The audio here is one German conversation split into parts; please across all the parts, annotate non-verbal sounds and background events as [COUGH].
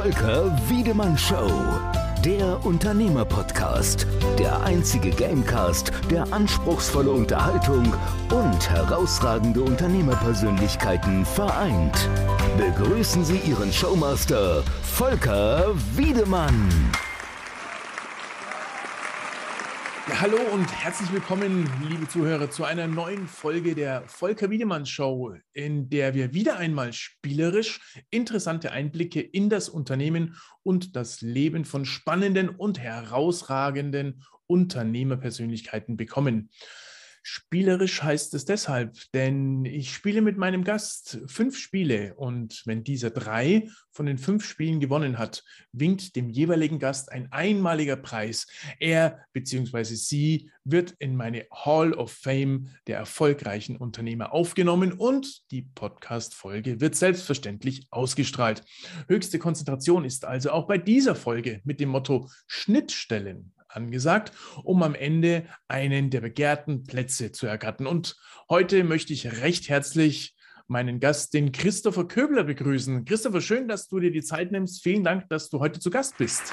Volker Wiedemann Show. Der Unternehmerpodcast. Der einzige Gamecast, der anspruchsvolle Unterhaltung und herausragende Unternehmerpersönlichkeiten vereint. Begrüßen Sie Ihren Showmaster, Volker Wiedemann. Hallo und herzlich willkommen, liebe Zuhörer, zu einer neuen Folge der Volker Wiedemann Show, in der wir wieder einmal spielerisch interessante Einblicke in das Unternehmen und das Leben von spannenden und herausragenden Unternehmerpersönlichkeiten bekommen. Spielerisch heißt es deshalb, denn ich spiele mit meinem Gast fünf Spiele und wenn dieser drei von den fünf Spielen gewonnen hat, winkt dem jeweiligen Gast ein einmaliger Preis. Er bzw. sie wird in meine Hall of Fame der erfolgreichen Unternehmer aufgenommen und die Podcast-Folge wird selbstverständlich ausgestrahlt. Höchste Konzentration ist also auch bei dieser Folge mit dem Motto Schnittstellen angesagt, um am Ende einen der begehrten Plätze zu ergattern. Und heute möchte ich recht herzlich meinen Gast, den Christopher Köbler, begrüßen. Christopher, schön, dass du dir die Zeit nimmst. Vielen Dank, dass du heute zu Gast bist.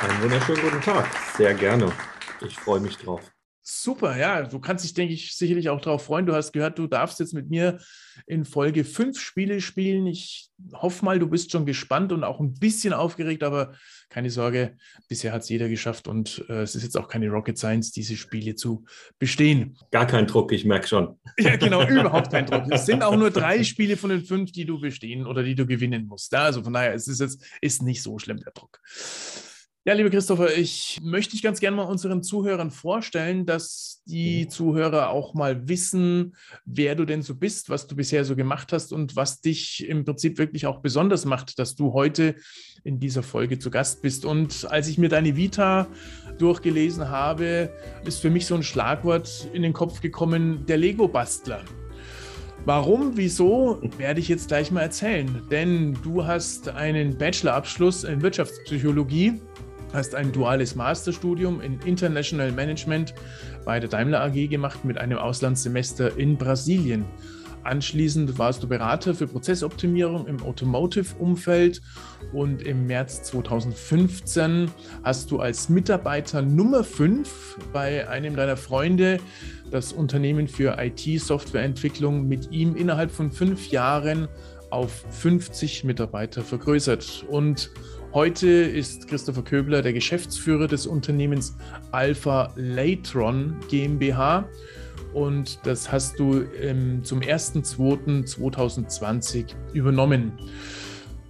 Einen wunderschönen guten Tag. Sehr gerne. Ich freue mich drauf. Super, ja, du kannst dich, denke ich, sicherlich auch darauf freuen. Du hast gehört, du darfst jetzt mit mir in Folge fünf Spiele spielen. Ich hoffe mal, du bist schon gespannt und auch ein bisschen aufgeregt, aber keine Sorge, bisher hat es jeder geschafft und äh, es ist jetzt auch keine Rocket Science, diese Spiele zu bestehen. Gar kein Druck, ich merke schon. [LAUGHS] Ja, genau, überhaupt kein Druck. Es sind auch nur [LAUGHS] drei Spiele von den fünf, die du bestehen oder die du gewinnen musst. Also von daher, es ist jetzt ist nicht so schlimm der Druck. Ja, lieber Christopher, ich möchte dich ganz gerne mal unseren Zuhörern vorstellen, dass die mhm. Zuhörer auch mal wissen, wer du denn so bist, was du bisher so gemacht hast und was dich im Prinzip wirklich auch besonders macht, dass du heute in dieser Folge zu Gast bist. Und als ich mir deine Vita durchgelesen habe, ist für mich so ein Schlagwort in den Kopf gekommen, der Lego-Bastler. Warum, wieso, werde ich jetzt gleich mal erzählen. Denn du hast einen Bachelorabschluss in Wirtschaftspsychologie hast ein duales Masterstudium in International Management bei der Daimler AG gemacht mit einem Auslandssemester in Brasilien. Anschließend warst du Berater für Prozessoptimierung im Automotive-Umfeld und im März 2015 hast du als Mitarbeiter Nummer 5 bei einem deiner Freunde das Unternehmen für IT-Softwareentwicklung mit ihm innerhalb von fünf Jahren auf 50 Mitarbeiter vergrößert. Und Heute ist Christopher Köbler der Geschäftsführer des Unternehmens Alpha Latron GmbH und das hast du ähm, zum 1.2.2020 übernommen.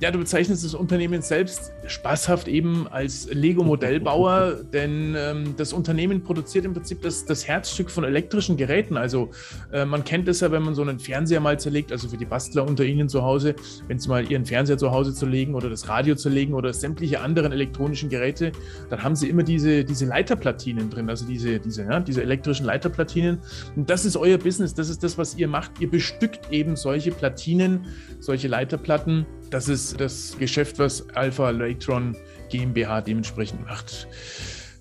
Ja, du bezeichnest das Unternehmen selbst spaßhaft eben als Lego-Modellbauer, [LAUGHS] denn ähm, das Unternehmen produziert im Prinzip das, das Herzstück von elektrischen Geräten. Also äh, man kennt es ja, wenn man so einen Fernseher mal zerlegt, also für die Bastler unter Ihnen zu Hause, wenn Sie mal Ihren Fernseher zu Hause zerlegen oder das Radio zerlegen oder sämtliche anderen elektronischen Geräte, dann haben Sie immer diese, diese Leiterplatinen drin, also diese, diese, ja, diese elektrischen Leiterplatinen. Und das ist euer Business, das ist das, was ihr macht. Ihr bestückt eben solche Platinen, solche Leiterplatten das ist das Geschäft, was Alpha Latron GmbH dementsprechend macht.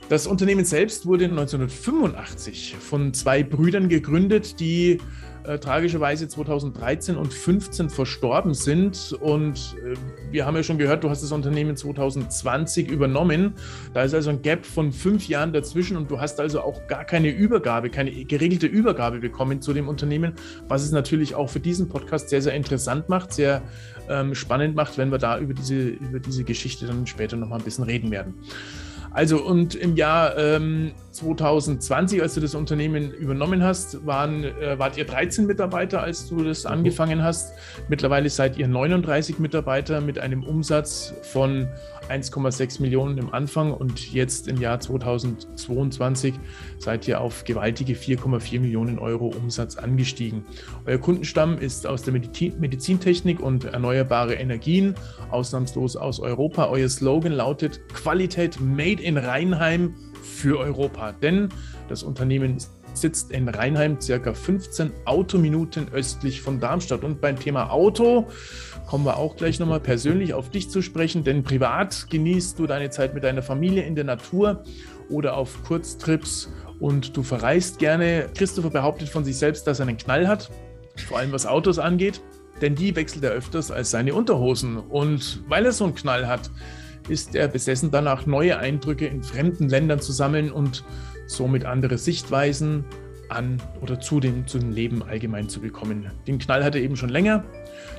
Das Unternehmen selbst wurde 1985 von zwei Brüdern gegründet, die äh, tragischerweise 2013 und 2015 verstorben sind. Und äh, wir haben ja schon gehört, du hast das Unternehmen 2020 übernommen. Da ist also ein Gap von fünf Jahren dazwischen und du hast also auch gar keine Übergabe, keine geregelte Übergabe bekommen zu dem Unternehmen, was es natürlich auch für diesen Podcast sehr, sehr interessant macht, sehr ähm, spannend macht, wenn wir da über diese, über diese Geschichte dann später nochmal ein bisschen reden werden. Also und im Jahr ähm, 2020, als du das Unternehmen übernommen hast, waren, äh, wart ihr 13 Mitarbeiter, als du das mhm. angefangen hast. Mittlerweile seid ihr 39 Mitarbeiter mit einem Umsatz von 1,6 Millionen im Anfang und jetzt im Jahr 2022 seid ihr auf gewaltige 4,4 Millionen Euro Umsatz angestiegen. Euer Kundenstamm ist aus der Medizintechnik und erneuerbare Energien, ausnahmslos aus Europa. Euer Slogan lautet Qualität Made in Rheinheim für Europa, denn das Unternehmen sitzt in Rheinheim, circa 15 Autominuten östlich von Darmstadt. Und beim Thema Auto kommen wir auch gleich nochmal persönlich auf dich zu sprechen, denn privat genießt du deine Zeit mit deiner Familie in der Natur oder auf Kurztrips und du verreist gerne. Christopher behauptet von sich selbst, dass er einen Knall hat, vor allem was Autos angeht. denn die wechselt er öfters als seine Unterhosen. Und weil er so einen Knall hat, ist er besessen danach, neue Eindrücke in fremden Ländern zu sammeln und somit andere Sichtweisen an oder zu dem, zu dem Leben allgemein zu bekommen. Den Knall hat er eben schon länger,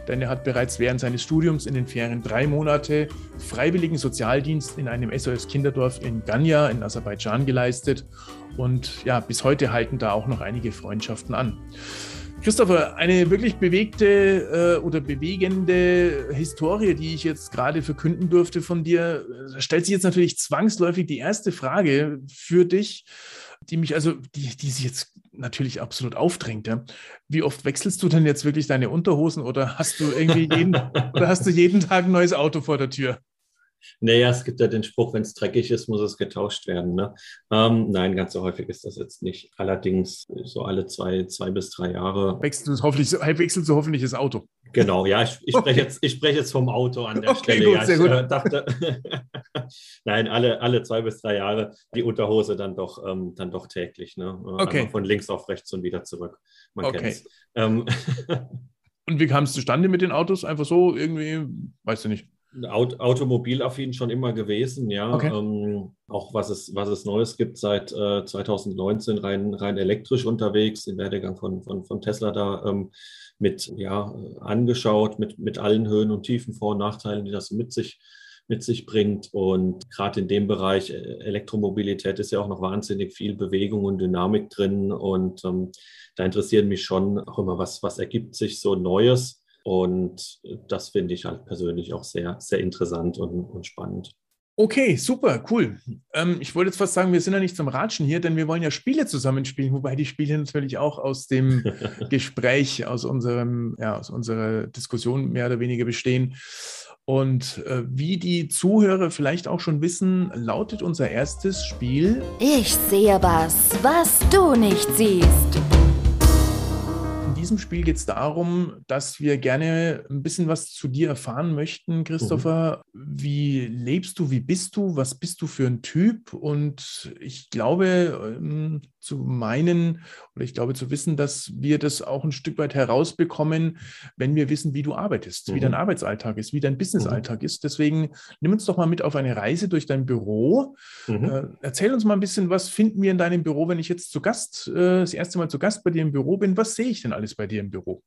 denn er hat bereits während seines Studiums in den Ferien drei Monate freiwilligen Sozialdienst in einem SOS-Kinderdorf in Ganya in Aserbaidschan geleistet und ja, bis heute halten da auch noch einige Freundschaften an. Christopher, eine wirklich bewegte äh, oder bewegende Historie, die ich jetzt gerade verkünden durfte von dir, da stellt sich jetzt natürlich zwangsläufig die erste Frage für dich, die mich also, die, die sich jetzt natürlich absolut aufdrängt. Ja. Wie oft wechselst du denn jetzt wirklich deine Unterhosen oder hast du irgendwie jeden, [LAUGHS] oder hast du jeden Tag ein neues Auto vor der Tür? Naja, es gibt ja den Spruch, wenn es dreckig ist, muss es getauscht werden. Ne? Ähm, nein, ganz so häufig ist das jetzt nicht. Allerdings so alle zwei, zwei bis drei Jahre. Wechselst du hoffentlich, wechselst du hoffentlich das Auto? Genau, ja, ich, ich, okay. spreche, jetzt, ich spreche jetzt vom Auto an der okay, Stelle. Gut, ja, sehr gut. Äh, dachte, [LAUGHS] nein, alle, alle zwei bis drei Jahre die Unterhose dann doch, ähm, dann doch täglich. Ne? Äh, okay. Von links auf rechts und wieder zurück. Man okay. Ähm, [LAUGHS] und wie kam es zustande mit den Autos? Einfach so irgendwie, weißt du nicht. Aut automobilaffin schon immer gewesen, ja. Okay. Ähm, auch was es, was es Neues gibt seit äh, 2019 rein, rein elektrisch unterwegs, den Werdegang von, von, von Tesla da ähm, mit ja, angeschaut, mit, mit allen Höhen und Tiefen, Vor- und Nachteilen, die das mit sich, mit sich bringt. Und gerade in dem Bereich äh, Elektromobilität ist ja auch noch wahnsinnig viel Bewegung und Dynamik drin. Und ähm, da interessieren mich schon auch immer, was, was ergibt sich so Neues und das finde ich halt persönlich auch sehr, sehr interessant und, und spannend. Okay, super, cool. Ähm, ich wollte jetzt fast sagen, wir sind ja nicht zum Ratschen hier, denn wir wollen ja Spiele zusammenspielen, wobei die Spiele natürlich auch aus dem [LAUGHS] Gespräch, aus unserem, ja, aus unserer Diskussion mehr oder weniger bestehen. Und äh, wie die Zuhörer vielleicht auch schon wissen, lautet unser erstes Spiel. Ich sehe was, was du nicht siehst diesem Spiel geht es darum, dass wir gerne ein bisschen was zu dir erfahren möchten, Christopher. Mhm. Wie lebst du? Wie bist du? Was bist du für ein Typ? Und ich glaube, ähm, zu meinen oder ich glaube zu wissen, dass wir das auch ein Stück weit herausbekommen, wenn wir wissen, wie du arbeitest, mhm. wie dein mhm. Arbeitsalltag ist, wie dein Businessalltag mhm. ist. Deswegen nimm uns doch mal mit auf eine Reise durch dein Büro. Mhm. Äh, erzähl uns mal ein bisschen, was finden wir in deinem Büro, wenn ich jetzt zu Gast, äh, das erste Mal zu Gast bei dir im Büro bin. Was sehe ich denn alles bei dir im Büro?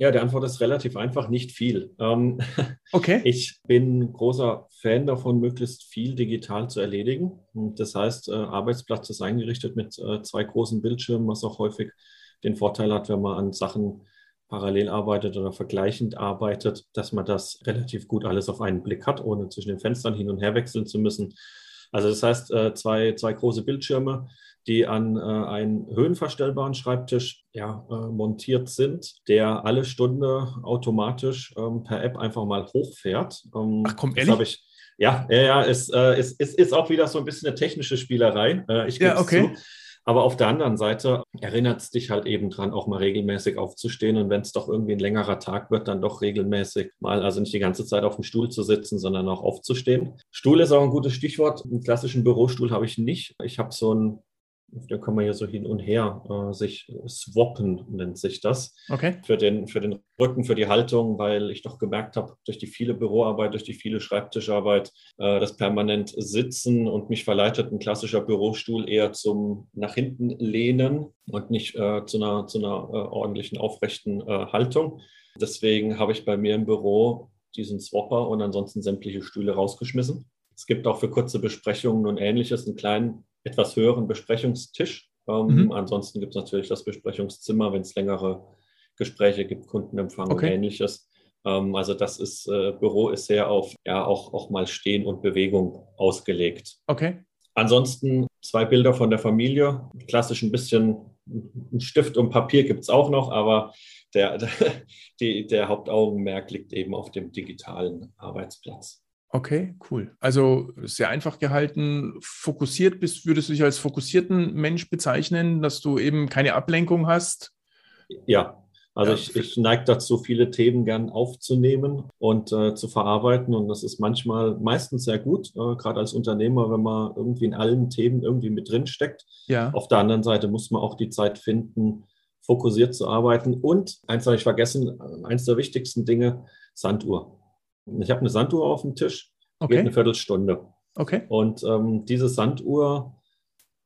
Ja, die Antwort ist relativ einfach, nicht viel. Ähm, [LAUGHS] okay. Ich bin großer Fan davon, möglichst viel digital zu erledigen. Das heißt, äh, Arbeitsplatz ist eingerichtet mit äh, zwei großen Bildschirmen, was auch häufig den Vorteil hat, wenn man an Sachen parallel arbeitet oder vergleichend arbeitet, dass man das relativ gut alles auf einen Blick hat, ohne zwischen den Fenstern hin und her wechseln zu müssen. Also das heißt, äh, zwei, zwei große Bildschirme, die an äh, einen höhenverstellbaren Schreibtisch ja, äh, montiert sind, der alle Stunde automatisch ähm, per App einfach mal hochfährt. Ähm, Ach komm, ehrlich? Ich, ja, ja, ja, es äh, ist, ist, ist auch wieder so ein bisschen eine technische Spielerei. Äh, ich gebe ja, okay. zu. Aber auf der anderen Seite erinnert es dich halt eben dran, auch mal regelmäßig aufzustehen. Und wenn es doch irgendwie ein längerer Tag wird, dann doch regelmäßig mal, also nicht die ganze Zeit auf dem Stuhl zu sitzen, sondern auch aufzustehen. Stuhl ist auch ein gutes Stichwort. Einen klassischen Bürostuhl habe ich nicht. Ich habe so ein da kann man ja so hin und her äh, sich swappen, nennt sich das. Okay. Für den, für den Rücken, für die Haltung, weil ich doch gemerkt habe, durch die viele Büroarbeit, durch die viele Schreibtischarbeit, äh, das permanent Sitzen und mich verleitet ein klassischer Bürostuhl eher zum nach hinten lehnen und nicht äh, zu einer, zu einer äh, ordentlichen aufrechten äh, Haltung. Deswegen habe ich bei mir im Büro diesen Swapper und ansonsten sämtliche Stühle rausgeschmissen. Es gibt auch für kurze Besprechungen und ähnliches einen kleinen etwas höheren Besprechungstisch. Ähm, mhm. Ansonsten gibt es natürlich das Besprechungszimmer, wenn es längere Gespräche gibt, Kundenempfang okay. und ähnliches. Ähm, also das ist, äh, Büro ist sehr auf ja auch, auch mal Stehen und Bewegung ausgelegt. Okay. Ansonsten zwei Bilder von der Familie. Klassisch ein bisschen ein Stift und Papier gibt es auch noch, aber der, der, [LAUGHS] die, der Hauptaugenmerk liegt eben auf dem digitalen Arbeitsplatz. Okay, cool. Also sehr einfach gehalten. Fokussiert bist, würdest du dich als fokussierten Mensch bezeichnen, dass du eben keine Ablenkung hast? Ja, also ja. ich, ich neige dazu, viele Themen gern aufzunehmen und äh, zu verarbeiten. Und das ist manchmal, meistens sehr gut, äh, gerade als Unternehmer, wenn man irgendwie in allen Themen irgendwie mit drin steckt. Ja. Auf der anderen Seite muss man auch die Zeit finden, fokussiert zu arbeiten. Und eins habe ich vergessen, eins der wichtigsten Dinge, Sanduhr. Ich habe eine Sanduhr auf dem Tisch, Okay. geht eine Viertelstunde. Okay. Und ähm, diese Sanduhr,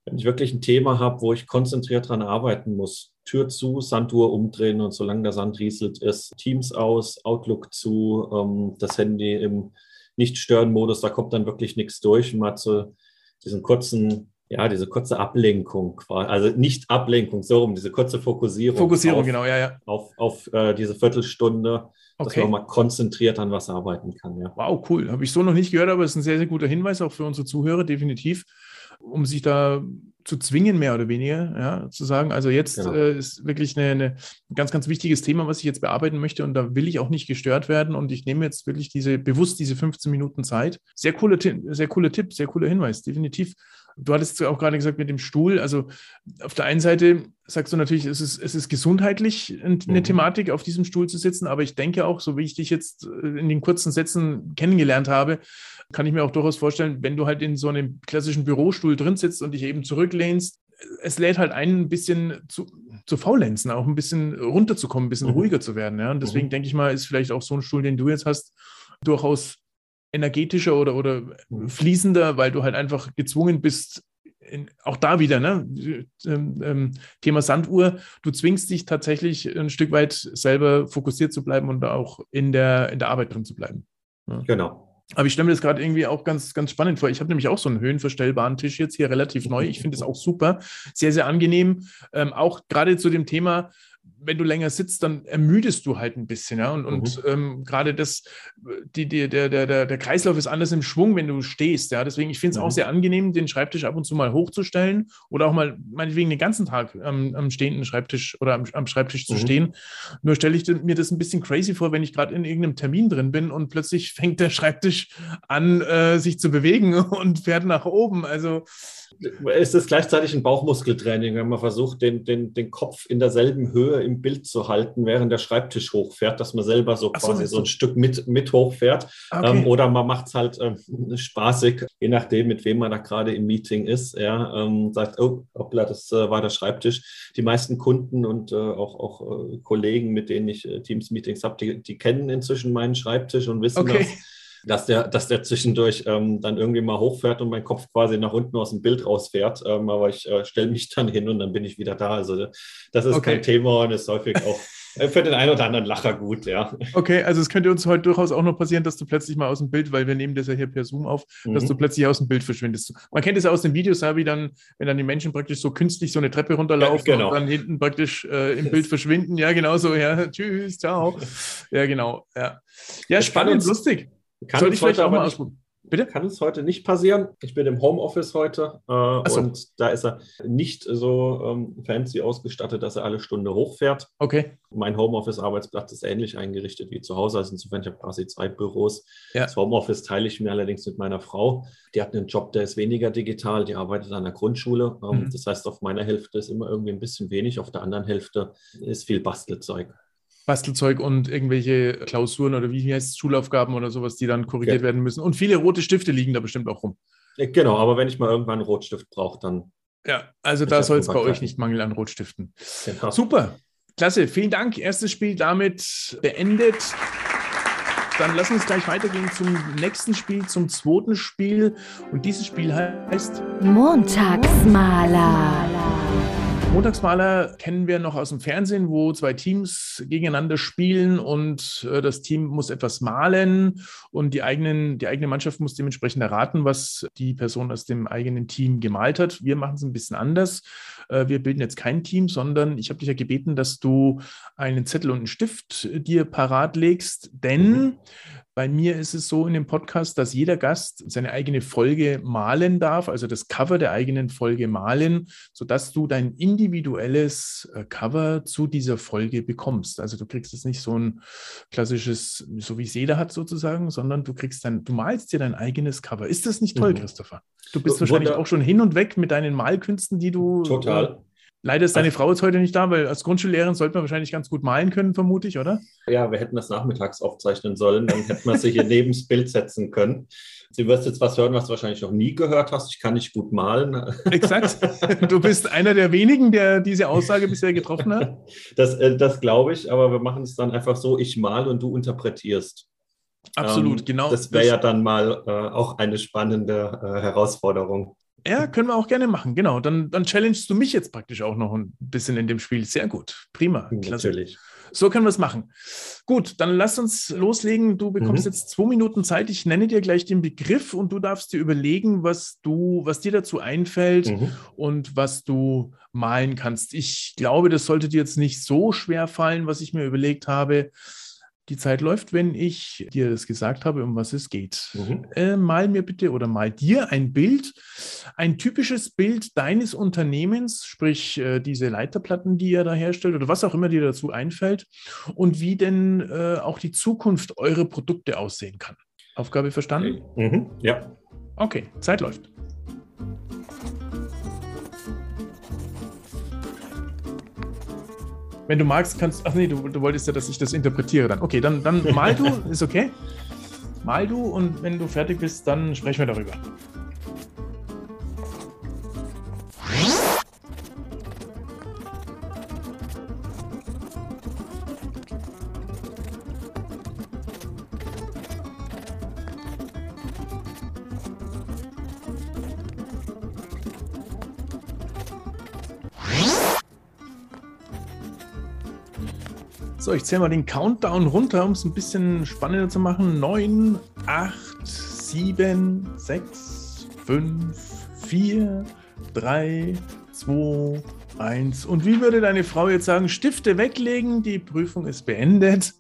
wenn ich wirklich ein Thema habe, wo ich konzentriert dran arbeiten muss, Tür zu, Sanduhr umdrehen und solange der Sand rieselt ist, Teams aus, Outlook zu, ähm, das Handy im Nicht-Stören-Modus, da kommt dann wirklich nichts durch. Man hat so diesen kurzen, ja, diese kurze Ablenkung, quasi. also nicht Ablenkung, so rum, diese kurze Fokussierung. Fokussierung, auf, genau, ja, ja. Auf, auf äh, diese Viertelstunde, dass Okay. man mal konzentriert an was arbeiten kann. Ja. Wow, cool. Habe ich so noch nicht gehört, aber es ist ein sehr, sehr guter Hinweis auch für unsere Zuhörer, definitiv, um sich da zu zwingen, mehr oder weniger, ja, zu sagen, also jetzt Genau. äh, ist wirklich eine, eine, ein ganz, ganz wichtiges Thema, was ich jetzt bearbeiten möchte und da will ich auch nicht gestört werden und ich nehme jetzt wirklich diese, bewusst diese 15 Minuten Zeit. Sehr cooler, Ti- sehr cooler Tipp, sehr cooler Hinweis, definitiv. Du hattest auch gerade gesagt mit dem Stuhl, also auf der einen Seite sagst du natürlich, es ist, es ist gesundheitlich eine Mhm. Thematik, auf diesem Stuhl zu sitzen, aber ich denke auch, so wie ich dich jetzt äh, in den kurzen Sätzen kennengelernt habe, kann ich mir auch durchaus vorstellen, wenn du halt in so einem klassischen Bürostuhl drin sitzt und dich eben zurücklehnst, es lädt halt einen ein bisschen zu, zu faulenzen, auch ein bisschen runterzukommen, ein bisschen Mhm. ruhiger zu werden. Ja? Und deswegen Mhm. denke ich mal, ist vielleicht auch so ein Stuhl, den du jetzt hast, durchaus energetischer oder, oder fließender, weil du halt einfach gezwungen bist, in, auch da wieder, ne? Ähm, ähm, Thema Sanduhr, du zwingst dich tatsächlich ein Stück weit selber fokussiert zu bleiben und auch in der, in der Arbeit drin zu bleiben. Genau. Aber ich stelle mir das gerade irgendwie auch ganz, ganz spannend vor. Ich habe nämlich auch so einen höhenverstellbaren Tisch jetzt hier relativ neu. Ich finde es auch super, sehr, sehr angenehm. Ähm, auch gerade zu dem Thema, wenn du länger sitzt, dann ermüdest du halt ein bisschen. Ja? Und, und ähm, gerade das, die, die, der, der, der der Kreislauf ist anders im Schwung, wenn du stehst. Ja? Deswegen, ich finde es Mhm. auch sehr angenehm, den Schreibtisch ab und zu mal hochzustellen oder auch mal meinetwegen den ganzen Tag am, am stehenden Schreibtisch oder am, am Schreibtisch zu Mhm. stehen. Nur stelle ich mir das ein bisschen crazy vor, wenn ich gerade in irgendeinem Termin drin bin und plötzlich fängt der Schreibtisch an, äh, sich zu bewegen [LAUGHS] und fährt nach oben. Also, Es ist gleichzeitig ein Bauchmuskeltraining, wenn man versucht, den, den, den Kopf in derselben Höhe im Bild zu halten, während der Schreibtisch hochfährt, dass man selber so Ach so, quasi meinst so ein? Stück mit, mit hochfährt. okay. Ähm, oder man macht es halt ähm, spaßig, je nachdem, mit wem man da gerade im Meeting ist. Ja, ähm, sagt, oh, hoppla, das äh, war der Schreibtisch. Die meisten Kunden und äh, auch, auch äh, Kollegen, mit denen ich äh, Teams-Meetings habe, die, die kennen inzwischen meinen Schreibtisch und wissen Okay. das dass der, dass der zwischendurch ähm, dann irgendwie mal hochfährt und mein Kopf quasi nach unten aus dem Bild rausfährt. Ähm, aber ich äh, stelle mich dann hin und dann bin ich wieder da. Also das ist Okay. kein Thema und ist häufig auch äh, für den einen oder anderen Lacher gut, ja. Okay, also es könnte uns heute durchaus auch noch passieren, dass du plötzlich mal aus dem Bild, weil wir nehmen das ja hier per Zoom auf, dass Mhm. du plötzlich aus dem Bild verschwindest. Man kennt es ja aus den Videos, ja, wie dann, wenn dann die Menschen praktisch so künstlich so eine Treppe runterlaufen Ja, genau. und dann hinten praktisch äh, im Bild verschwinden. Ja, genau so, ja, [LAUGHS] tschüss, ciao. Ja, genau, ja. Ja, Das spannend, uns- lustig. Kann uns ich vielleicht auch mal ausprobieren. Bitte? Kann es heute nicht passieren. Ich bin im Homeoffice heute äh, so. und da ist er nicht so ähm, fancy ausgestattet, dass er alle Stunde hochfährt. Okay. Mein Homeoffice-Arbeitsplatz ist ähnlich eingerichtet wie zu Hause. Also insofern, ich habe quasi zwei Büros. Ja. Das Homeoffice teile ich mir allerdings mit meiner Frau. Die hat einen Job, der ist weniger digital. Die arbeitet an der Grundschule. Ähm, Mhm. Das heißt, auf meiner Hälfte ist immer irgendwie ein bisschen wenig. Auf der anderen Hälfte ist viel Bastelzeug. Bastelzeug und irgendwelche Klausuren oder wie heißt es, Schulaufgaben oder sowas, die dann korrigiert Ja. werden müssen. Und viele rote Stifte liegen da bestimmt auch rum. Äh, Genau, aber wenn ich mal irgendwann einen Rotstift brauche, dann Ja, also da soll es bei euch nicht mangeln an Rotstiften. genau. Super, klasse, vielen Dank. Erstes Spiel damit beendet. Dann lass uns gleich weitergehen zum nächsten Spiel, zum zweiten Spiel. Und dieses Spiel heißt Montagsmaler. Montagsmaler kennen wir noch aus dem Fernsehen, wo zwei Teams gegeneinander spielen und äh, das Team muss etwas malen und die, eigenen, die eigene Mannschaft muss dementsprechend erraten, was die Person aus dem eigenen Team gemalt hat. Wir machen es ein bisschen anders. Äh, wir bilden jetzt kein Team, sondern ich habe dich ja gebeten, dass du einen Zettel und einen Stift äh, dir parat legst, denn Mhm. Bei mir ist es so in dem Podcast, dass jeder Gast seine eigene Folge malen darf, also das Cover der eigenen Folge malen, sodass du dein individuelles äh, Cover zu dieser Folge bekommst. Also du kriegst jetzt nicht so ein klassisches, so wie es jeder hat sozusagen, sondern du kriegst dann, du malst dir dein eigenes Cover. Ist das nicht toll, Mhm. Christopher? Du bist Wunder- wahrscheinlich auch schon hin und weg mit deinen Malkünsten, die du. Total. Leider ist deine Frau jetzt heute nicht da, weil als Grundschullehrerin sollte man wahrscheinlich ganz gut malen können, vermute ich, oder? Ja, wir hätten das nachmittags aufzeichnen sollen, dann hätten wir sie hier neben [LAUGHS] das Bild setzen können. Sie wirst jetzt was hören, was du wahrscheinlich noch nie gehört hast. Ich kann nicht gut malen. [LAUGHS] Exakt. Du bist einer der wenigen, der diese Aussage bisher getroffen hat. [LAUGHS] Das, äh, das glaube ich, aber wir machen es dann einfach so, ich male und du interpretierst. Absolut, Ähm, genau. Das wäre ja dann mal äh, auch eine spannende äh, Herausforderung. Ja, können wir auch gerne machen. Genau. Dann, dann challengest du mich jetzt praktisch auch noch ein bisschen in dem Spiel. Sehr gut. Prima. Klasse. Natürlich. So können wir es machen. Gut, dann lass uns loslegen. Du bekommst Mhm. jetzt zwei Minuten Zeit. Ich nenne dir gleich den Begriff und du darfst dir überlegen, was du, was dir dazu einfällt Mhm. und was du malen kannst. Ich glaube, das sollte dir jetzt nicht so schwer fallen, was ich mir überlegt habe. Die Zeit läuft, wenn ich dir das gesagt habe, um was es geht. Mhm. Äh, mal mir bitte oder mal dir ein Bild, ein typisches Bild deines Unternehmens, sprich äh, diese Leiterplatten, die ihr da herstellt oder was auch immer dir dazu einfällt und wie denn äh, auch die Zukunft eurer Produkte aussehen kann. Aufgabe verstanden? Mhm. Ja. Okay, Zeit läuft. Wenn du magst, kannst. Ach nee, du, du wolltest ja, dass ich das interpretiere dann. Okay, dann, dann mal du, [LAUGHS] ist okay. Mal du und wenn du fertig bist, dann sprechen wir darüber. So, ich zähle mal den Countdown runter, um es ein bisschen spannender zu machen. 9, 8, 7, 6, 5, 4, 3, 2, 1. Und wie würde deine Frau jetzt sagen? Stifte weglegen, die Prüfung ist beendet.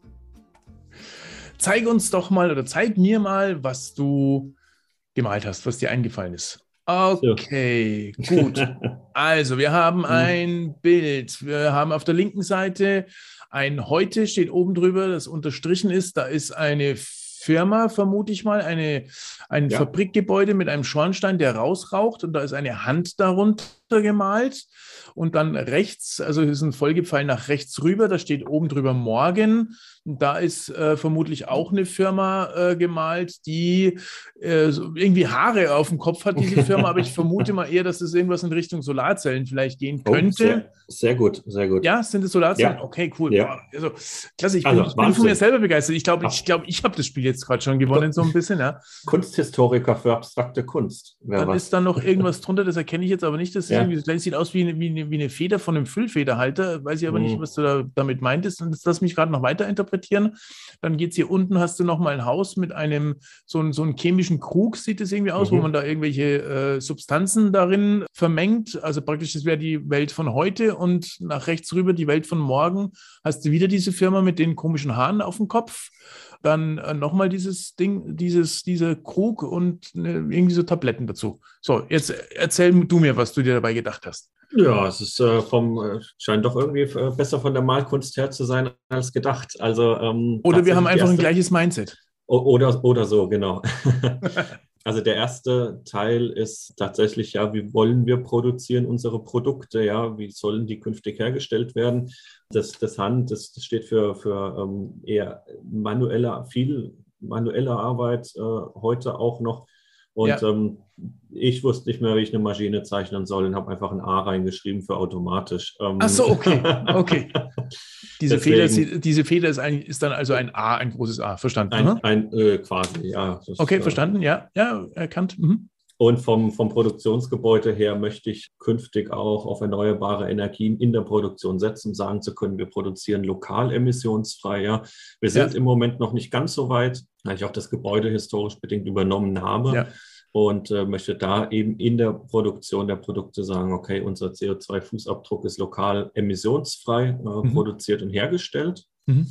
Zeig uns doch mal oder zeig mir mal, was du gemalt hast, was dir eingefallen ist. Okay, gut. [LAUGHS] Also, wir haben ein Bild. Wir haben auf der linken Seite ein Heute, steht oben drüber, das unterstrichen ist. Da ist eine Firma, vermute ich mal, eine, ein Ja. Fabrikgebäude mit einem Schornstein, der rausraucht und da ist eine Hand darunter gemalt. Und dann rechts, also es ist ein Folgepfeil nach rechts rüber, da steht oben drüber Morgen. Da ist äh, vermutlich auch eine Firma äh, gemalt, die äh, so irgendwie Haare auf dem Kopf hat, diese Firma. Aber ich [LAUGHS] vermute mal eher, dass es irgendwas in Richtung Solarzellen vielleicht gehen Oh, könnte. sehr, sehr gut, sehr gut. Ja, sind es Solarzellen? Ja. Okay, cool. Ja. Also, klasse, ich bin, Also, bin von mir selber begeistert. Ich glaube, ich, glaub, ich habe das Spiel jetzt gerade schon gewonnen, so ein bisschen. Ja. Kunsthistoriker für abstrakte Kunst. Dann was. ist da noch irgendwas drunter, das erkenne ich jetzt aber nicht. Das, Ja. das sieht aus wie eine, wie, eine, wie eine Feder von einem Füllfederhalter. Weiß ich aber nicht, Mhm. was du da, damit meintest. Und das lass mich gerade noch weiter interpretieren. Dann geht es hier unten, hast du noch mal ein Haus mit einem, so, einen- so chemischen Krug, sieht es irgendwie aus, wo Mhm. man da irgendwelche äh, Substanzen darin vermengt. Also praktisch, das wäre die Welt von heute und nach rechts rüber die Welt von morgen. Hast du wieder diese Firma mit den komischen Haaren auf dem Kopf. Dann äh, nochmal dieses Ding, dieses, dieser Krug und äh, irgendwie so Tabletten dazu. So, jetzt erzähl du mir, was du dir dabei gedacht hast. Ja, es ist äh, vom, äh, scheint doch irgendwie äh, besser von der Malkunst her zu sein als gedacht. Also, ähm, Oder wir haben einfach ein erste- gleiches Mindset. Oder, oder so, genau. [LAUGHS] [LAUGHS] Also der erste Teil ist tatsächlich, ja, wie wollen wir produzieren unsere Produkte, ja, wie sollen die künftig hergestellt werden? Das, das Hand, das, das steht für, für ähm, eher manuelle, viel manuelle Arbeit äh, heute auch noch. Und Ja. ähm, ich wusste nicht mehr, wie ich eine Maschine zeichnen soll und habe einfach ein A reingeschrieben für automatisch. Ähm, Ach so, okay, okay. [LAUGHS] Diese Feder, Deswegen- diese Feder ist, ein, ist dann also ein A, ein großes A. Verstanden? ein, ein äh, quasi, ja. Das, Okay, äh, verstanden. Ja, ja, erkannt. Mhm. Und vom, vom Produktionsgebäude her möchte ich künftig auch auf erneuerbare Energien in der Produktion setzen, um sagen zu können, wir produzieren lokal emissionsfrei. Ja. Wir sind Ja. im Moment noch nicht ganz so weit, weil ich auch das Gebäude historisch bedingt übernommen habe. Ja. Und äh, möchte da eben in der Produktion der Produkte sagen, okay, unser CO2-Fußabdruck ist lokal emissionsfrei äh, Mhm. produziert und hergestellt. Mhm.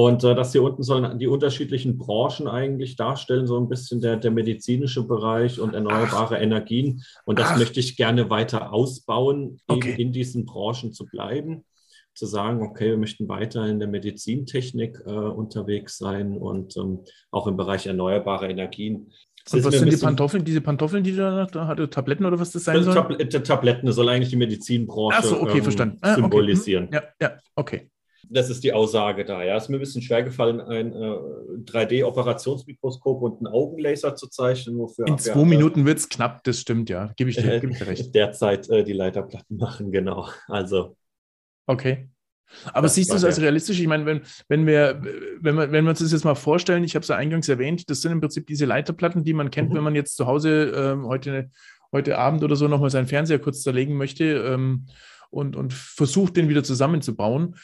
Und äh, das hier unten sollen die unterschiedlichen Branchen eigentlich darstellen, so ein bisschen der, der medizinische Bereich und erneuerbare Energien. Und das Ach. möchte ich gerne weiter ausbauen, Okay. in diesen Branchen zu bleiben. zu sagen, okay, wir möchten weiter in der Medizintechnik äh, unterwegs sein und ähm, auch im Bereich erneuerbare Energien. Und was sind die Pantoffeln, diese Pantoffeln, die du da hatte, Tabletten oder was das sein soll? Tab Tabletten, das soll eigentlich die Medizinbranche Ach so, okay, ähm, verstanden. Ah, symbolisieren. Okay. Hm, ja, ja, okay. Das ist die Aussage da. Ja, es ist mir ein bisschen schwer gefallen, ein äh, 3D-Operationsmikroskop und einen Augenlaser zu zeichnen. Wofür In zwei Minuten wird es knapp, das stimmt, ja. Gebe ich dir, geb ich dir recht. [LAUGHS] Derzeit äh, die Leiterplatten machen, genau. Also. Okay. Aber das siehst du es als realistisch? Ich meine, wenn, wenn, wir, wenn, wir, wenn wir uns das jetzt mal vorstellen, ich habe es ja eingangs erwähnt, das sind im Prinzip diese Leiterplatten, die man kennt, mhm. wenn man jetzt zu Hause ähm, heute, heute Abend oder so nochmal seinen Fernseher kurz zerlegen möchte ähm, und, und versucht, den wieder zusammenzubauen.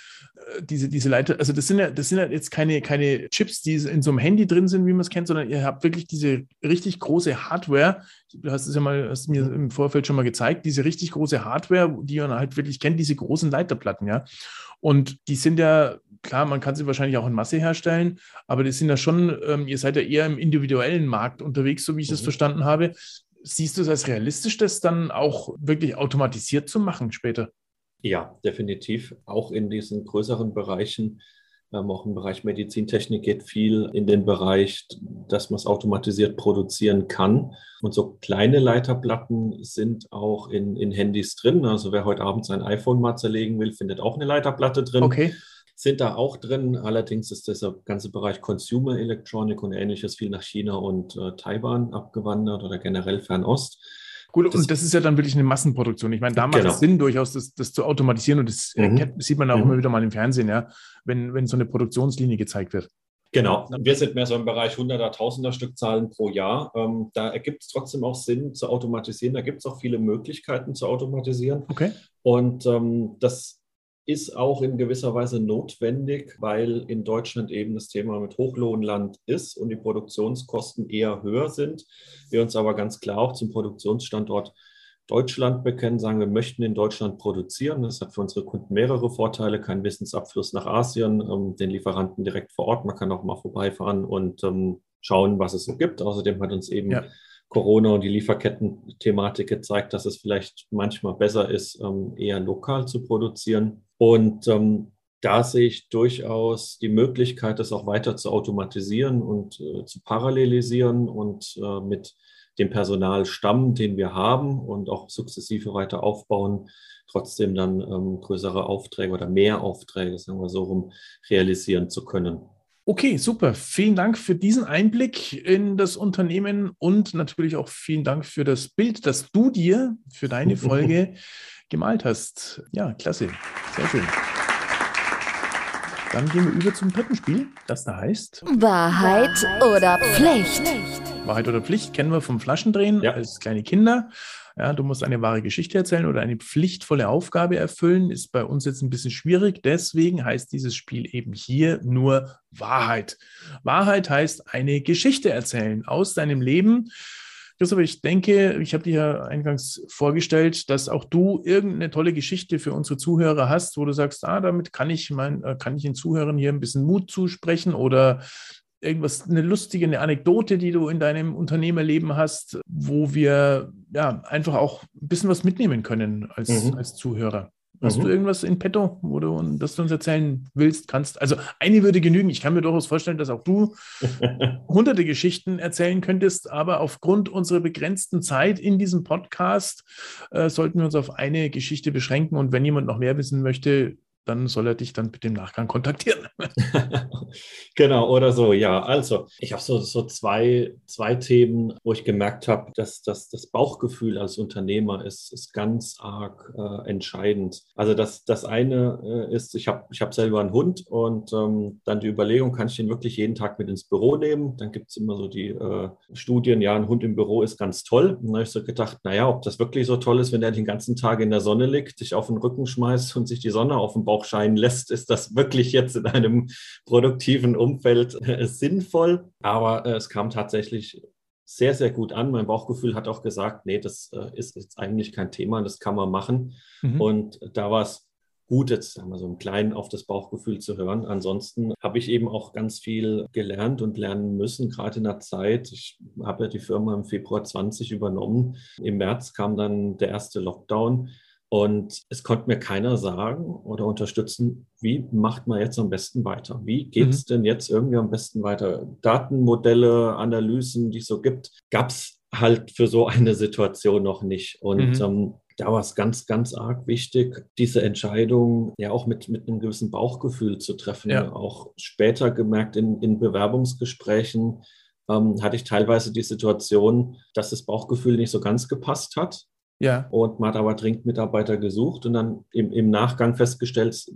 Diese, diese Leiter, also das sind ja, das sind ja jetzt keine, keine Chips, die in so einem Handy drin sind, wie man es kennt, sondern ihr habt wirklich diese richtig große Hardware. Du hast es ja mal, hast mir im Vorfeld schon mal gezeigt, diese richtig große Hardware, die man halt wirklich kennt, diese großen Leiterplatten, ja. Und die sind ja, klar, man kann sie wahrscheinlich auch in Masse herstellen, aber die sind ja schon, ähm, ihr seid ja eher im individuellen Markt unterwegs, so wie ich mhm. das verstanden habe. Siehst du es als realistisch, das dann auch wirklich automatisiert zu machen später? Ja, definitiv. Auch in diesen größeren Bereichen, ähm, auch im Bereich Medizintechnik geht viel in den Bereich, dass man es automatisiert produzieren kann. Und so kleine Leiterplatten sind auch in, in Handys drin. Also wer heute Abend sein iPhone mal zerlegen will, findet auch eine Leiterplatte drin. Okay sind da auch drin. Allerdings ist dieser ganze Bereich Consumer Electronic und ähnliches viel nach China und äh, Taiwan abgewandert oder generell Fernost. Gut, das, und das ist ja dann wirklich eine Massenproduktion. Ich meine, da macht genau. es Sinn, durchaus das, das, zu automatisieren und das äh, mhm. sieht man auch mhm. immer wieder mal im Fernsehen, ja, wenn, wenn so eine Produktionslinie gezeigt wird. Genau, wir sind mehr so im Bereich hunderter, tausender Stückzahlen pro Jahr. Ähm, da ergibt es trotzdem auch Sinn zu automatisieren. Da gibt es auch viele Möglichkeiten zu automatisieren. Okay. Und ähm, das ist auch in gewisser Weise notwendig, weil in Deutschland eben das Thema mit Hochlohnland ist und die Produktionskosten eher höher sind. Wir uns aber ganz klar auch zum Produktionsstandort Deutschland bekennen, sagen, wir möchten in Deutschland produzieren. Das hat für unsere Kunden mehrere Vorteile, kein Wissensabfluss nach Asien, ähm, den Lieferanten direkt vor Ort. Man kann auch mal vorbeifahren und ähm, schauen, was es so gibt. Außerdem hat uns eben ja. Corona und die Lieferketten-Thematik gezeigt, dass es vielleicht manchmal besser ist, ähm, eher lokal zu produzieren. Und ähm, da sehe ich durchaus die Möglichkeit, das auch weiter zu automatisieren und äh, zu parallelisieren und äh, mit dem Personalstamm, den wir haben und auch sukzessive weiter aufbauen, trotzdem dann ähm, größere Aufträge oder mehr Aufträge, sagen wir so rum, realisieren zu können. Okay, super. Vielen Dank für diesen Einblick in das Unternehmen und natürlich auch vielen Dank für das Bild, das du dir für deine [LAUGHS] Folge gemalt hast. Ja, klasse. Sehr schön. Dann gehen wir über zum dritten Spiel, das da heißt Wahrheit oder Pflicht. Wahrheit oder Pflicht kennen wir vom Flaschendrehen ja. als kleine Kinder. Ja, du musst eine wahre Geschichte erzählen oder eine pflichtvolle Aufgabe erfüllen, ist bei uns jetzt ein bisschen schwierig. Deswegen heißt dieses Spiel eben hier nur Wahrheit. Wahrheit heißt eine Geschichte erzählen aus deinem Leben. Christoph, ich denke, ich habe dir ja eingangs vorgestellt, dass auch du irgendeine tolle Geschichte für unsere Zuhörer hast, wo du sagst, ah, damit kann ich mein, äh, kann ich den Zuhörern hier ein bisschen Mut zusprechen oder irgendwas, eine lustige, eine Anekdote, die du in deinem Unternehmerleben hast, wo wir ja einfach auch ein bisschen was mitnehmen können als, mhm. als Zuhörer. Hast mhm. du irgendwas in petto, wo du, das du uns erzählen willst, kannst? Also eine würde genügen. Ich kann mir durchaus vorstellen, dass auch du [LAUGHS] hunderte Geschichten erzählen könntest, aber aufgrund unserer begrenzten Zeit in diesem Podcast äh, sollten wir uns auf eine Geschichte beschränken. Und wenn jemand noch mehr wissen möchte, dann soll er dich dann mit dem Nachgang kontaktieren. [LAUGHS] [LAUGHS] genau, oder so, ja. Also, ich habe so, so zwei, zwei Themen, wo ich gemerkt habe, dass, dass das Bauchgefühl als Unternehmer ist, ist ganz arg äh, entscheidend. Also, das, das eine äh, ist, ich habe ich hab selber einen Hund und ähm, dann die Überlegung, kann ich den wirklich jeden Tag mit ins Büro nehmen? Dann gibt es immer so die äh, Studien, ja, ein Hund im Büro ist ganz toll. Und dann habe ich so gedacht, naja, ob das wirklich so toll ist, wenn der den ganzen Tag in der Sonne liegt, sich auf den Rücken schmeißt und sich die Sonne auf den Bauch auch scheinen lässt, ist das wirklich jetzt in einem produktiven Umfeld äh, sinnvoll. Aber äh, es kam tatsächlich sehr, sehr gut an. Mein Bauchgefühl hat auch gesagt, nee, das äh, ist jetzt eigentlich kein Thema, das kann man machen. Mhm. Und da war es gut, jetzt haben wir so einen kleinen auf das Bauchgefühl zu hören. Ansonsten habe ich eben auch ganz viel gelernt und lernen müssen, gerade in der Zeit. Ich habe ja die Firma im Februar 20 übernommen. Im März kam dann der erste Lockdown. Und es konnte mir keiner sagen oder unterstützen, wie macht man jetzt am besten weiter? Wie geht es mhm. denn jetzt irgendwie am besten weiter? Datenmodelle, Analysen, die es so gibt, gab es halt für so eine Situation noch nicht. Und mhm. ähm, da war es ganz, ganz arg wichtig, diese Entscheidung ja auch mit, mit einem gewissen Bauchgefühl zu treffen. Ja. Auch später gemerkt in, in Bewerbungsgesprächen ähm, hatte ich teilweise die Situation, dass das Bauchgefühl nicht so ganz gepasst hat. Ja. Und man hat aber dringend Mitarbeiter gesucht und dann im, im Nachgang festgestellt,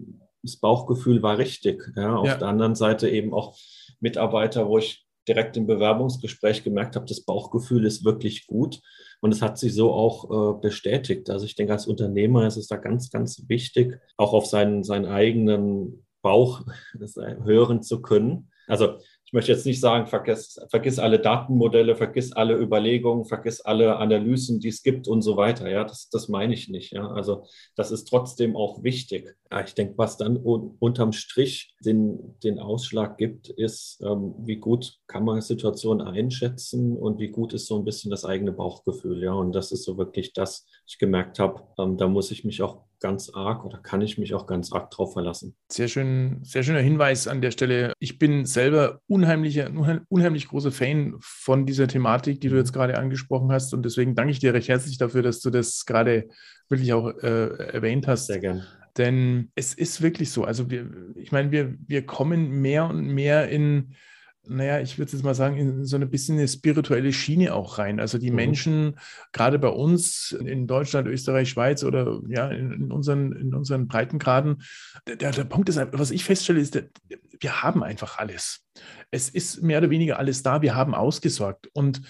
das Bauchgefühl war richtig. Ja. Auf ja. der anderen Seite eben auch Mitarbeiter, wo ich direkt im Bewerbungsgespräch gemerkt habe, das Bauchgefühl ist wirklich gut. Und es hat sich so auch äh, bestätigt. Also ich denke, als Unternehmer ist es da ganz, ganz wichtig, auch auf seinen, seinen eigenen Bauch [LAUGHS] hören zu können. Also ich möchte jetzt nicht sagen, vergiss, vergiss alle Datenmodelle, vergiss alle Überlegungen, vergiss alle Analysen, die es gibt und so weiter. Ja, das, das meine ich nicht. Ja, also das ist trotzdem auch wichtig. Ich denke, was dann un unterm Strich den, den Ausschlag gibt, ist, ähm, wie gut kann man Situationen einschätzen und wie gut ist so ein bisschen das eigene Bauchgefühl. Ja, und das ist so wirklich das, ich gemerkt habe, ähm, da muss ich mich auch ganz arg oder kann ich mich auch ganz arg drauf verlassen. Sehr schön, sehr schöner Hinweis an der Stelle. Ich bin selber unheimlicher, unheimlich großer Fan von dieser Thematik, die du jetzt gerade angesprochen hast. Und deswegen danke ich dir recht herzlich dafür, dass du das gerade wirklich auch äh, erwähnt hast. Sehr gerne. Denn es ist wirklich so. Also wir, ich meine, wir, wir kommen mehr und mehr in naja, ich würde jetzt mal sagen, in so ein bisschen eine spirituelle Schiene auch rein. Also die mhm. Menschen, gerade bei uns in Deutschland, Österreich, Schweiz oder ja, in, in unseren, in unseren Breitengraden, der, der Punkt ist, was ich feststelle, ist, wir haben einfach alles. Es ist mehr oder weniger alles da, wir haben ausgesorgt. Und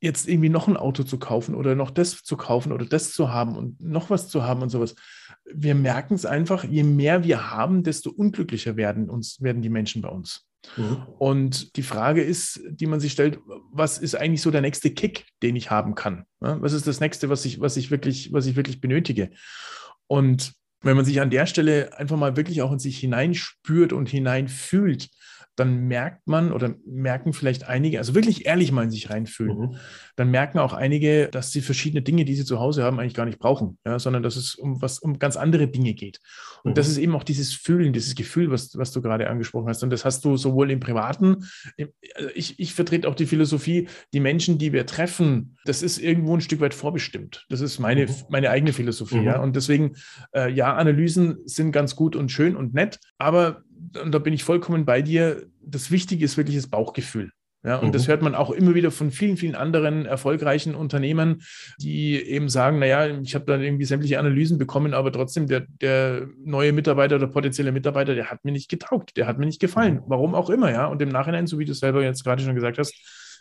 jetzt irgendwie noch ein Auto zu kaufen oder noch das zu kaufen oder das zu haben und noch was zu haben und sowas. Wir merken es einfach, je mehr wir haben, desto unglücklicher werden uns, werden die Menschen bei uns. Mhm. Und die Frage ist, die man sich stellt, was ist eigentlich so der nächste Kick, den ich haben kann? Was ist das nächste, was ich, was ich wirklich, was ich wirklich benötige? Und wenn man sich an der Stelle einfach mal wirklich auch in sich hineinspürt und hineinfühlt, dann merkt man oder merken vielleicht einige, also wirklich ehrlich mal in sich reinfühlen, mhm. dann merken auch einige, dass sie verschiedene Dinge, die sie zu Hause haben, eigentlich gar nicht brauchen, ja, sondern dass es um was um ganz andere Dinge geht. Und mhm. das ist eben auch dieses Fühlen, dieses Gefühl, was, was du gerade angesprochen hast. Und das hast du sowohl im Privaten, also ich, ich vertrete auch die Philosophie, die Menschen, die wir treffen, das ist irgendwo ein Stück weit vorbestimmt. Das ist meine, mhm. meine eigene Philosophie. Ja. Mhm. Und deswegen, äh, ja, Analysen sind ganz gut und schön und nett, aber und da bin ich vollkommen bei dir, das Wichtige ist wirklich das Bauchgefühl. Ja, und mhm. das hört man auch immer wieder von vielen, vielen anderen erfolgreichen Unternehmen, die eben sagen, naja, ich habe dann irgendwie sämtliche Analysen bekommen, aber trotzdem der, der neue Mitarbeiter oder potenzielle Mitarbeiter, der hat mir nicht getaugt, der hat mir nicht gefallen, mhm. warum auch immer, ja. Und im Nachhinein, so wie du es selber jetzt gerade schon gesagt hast,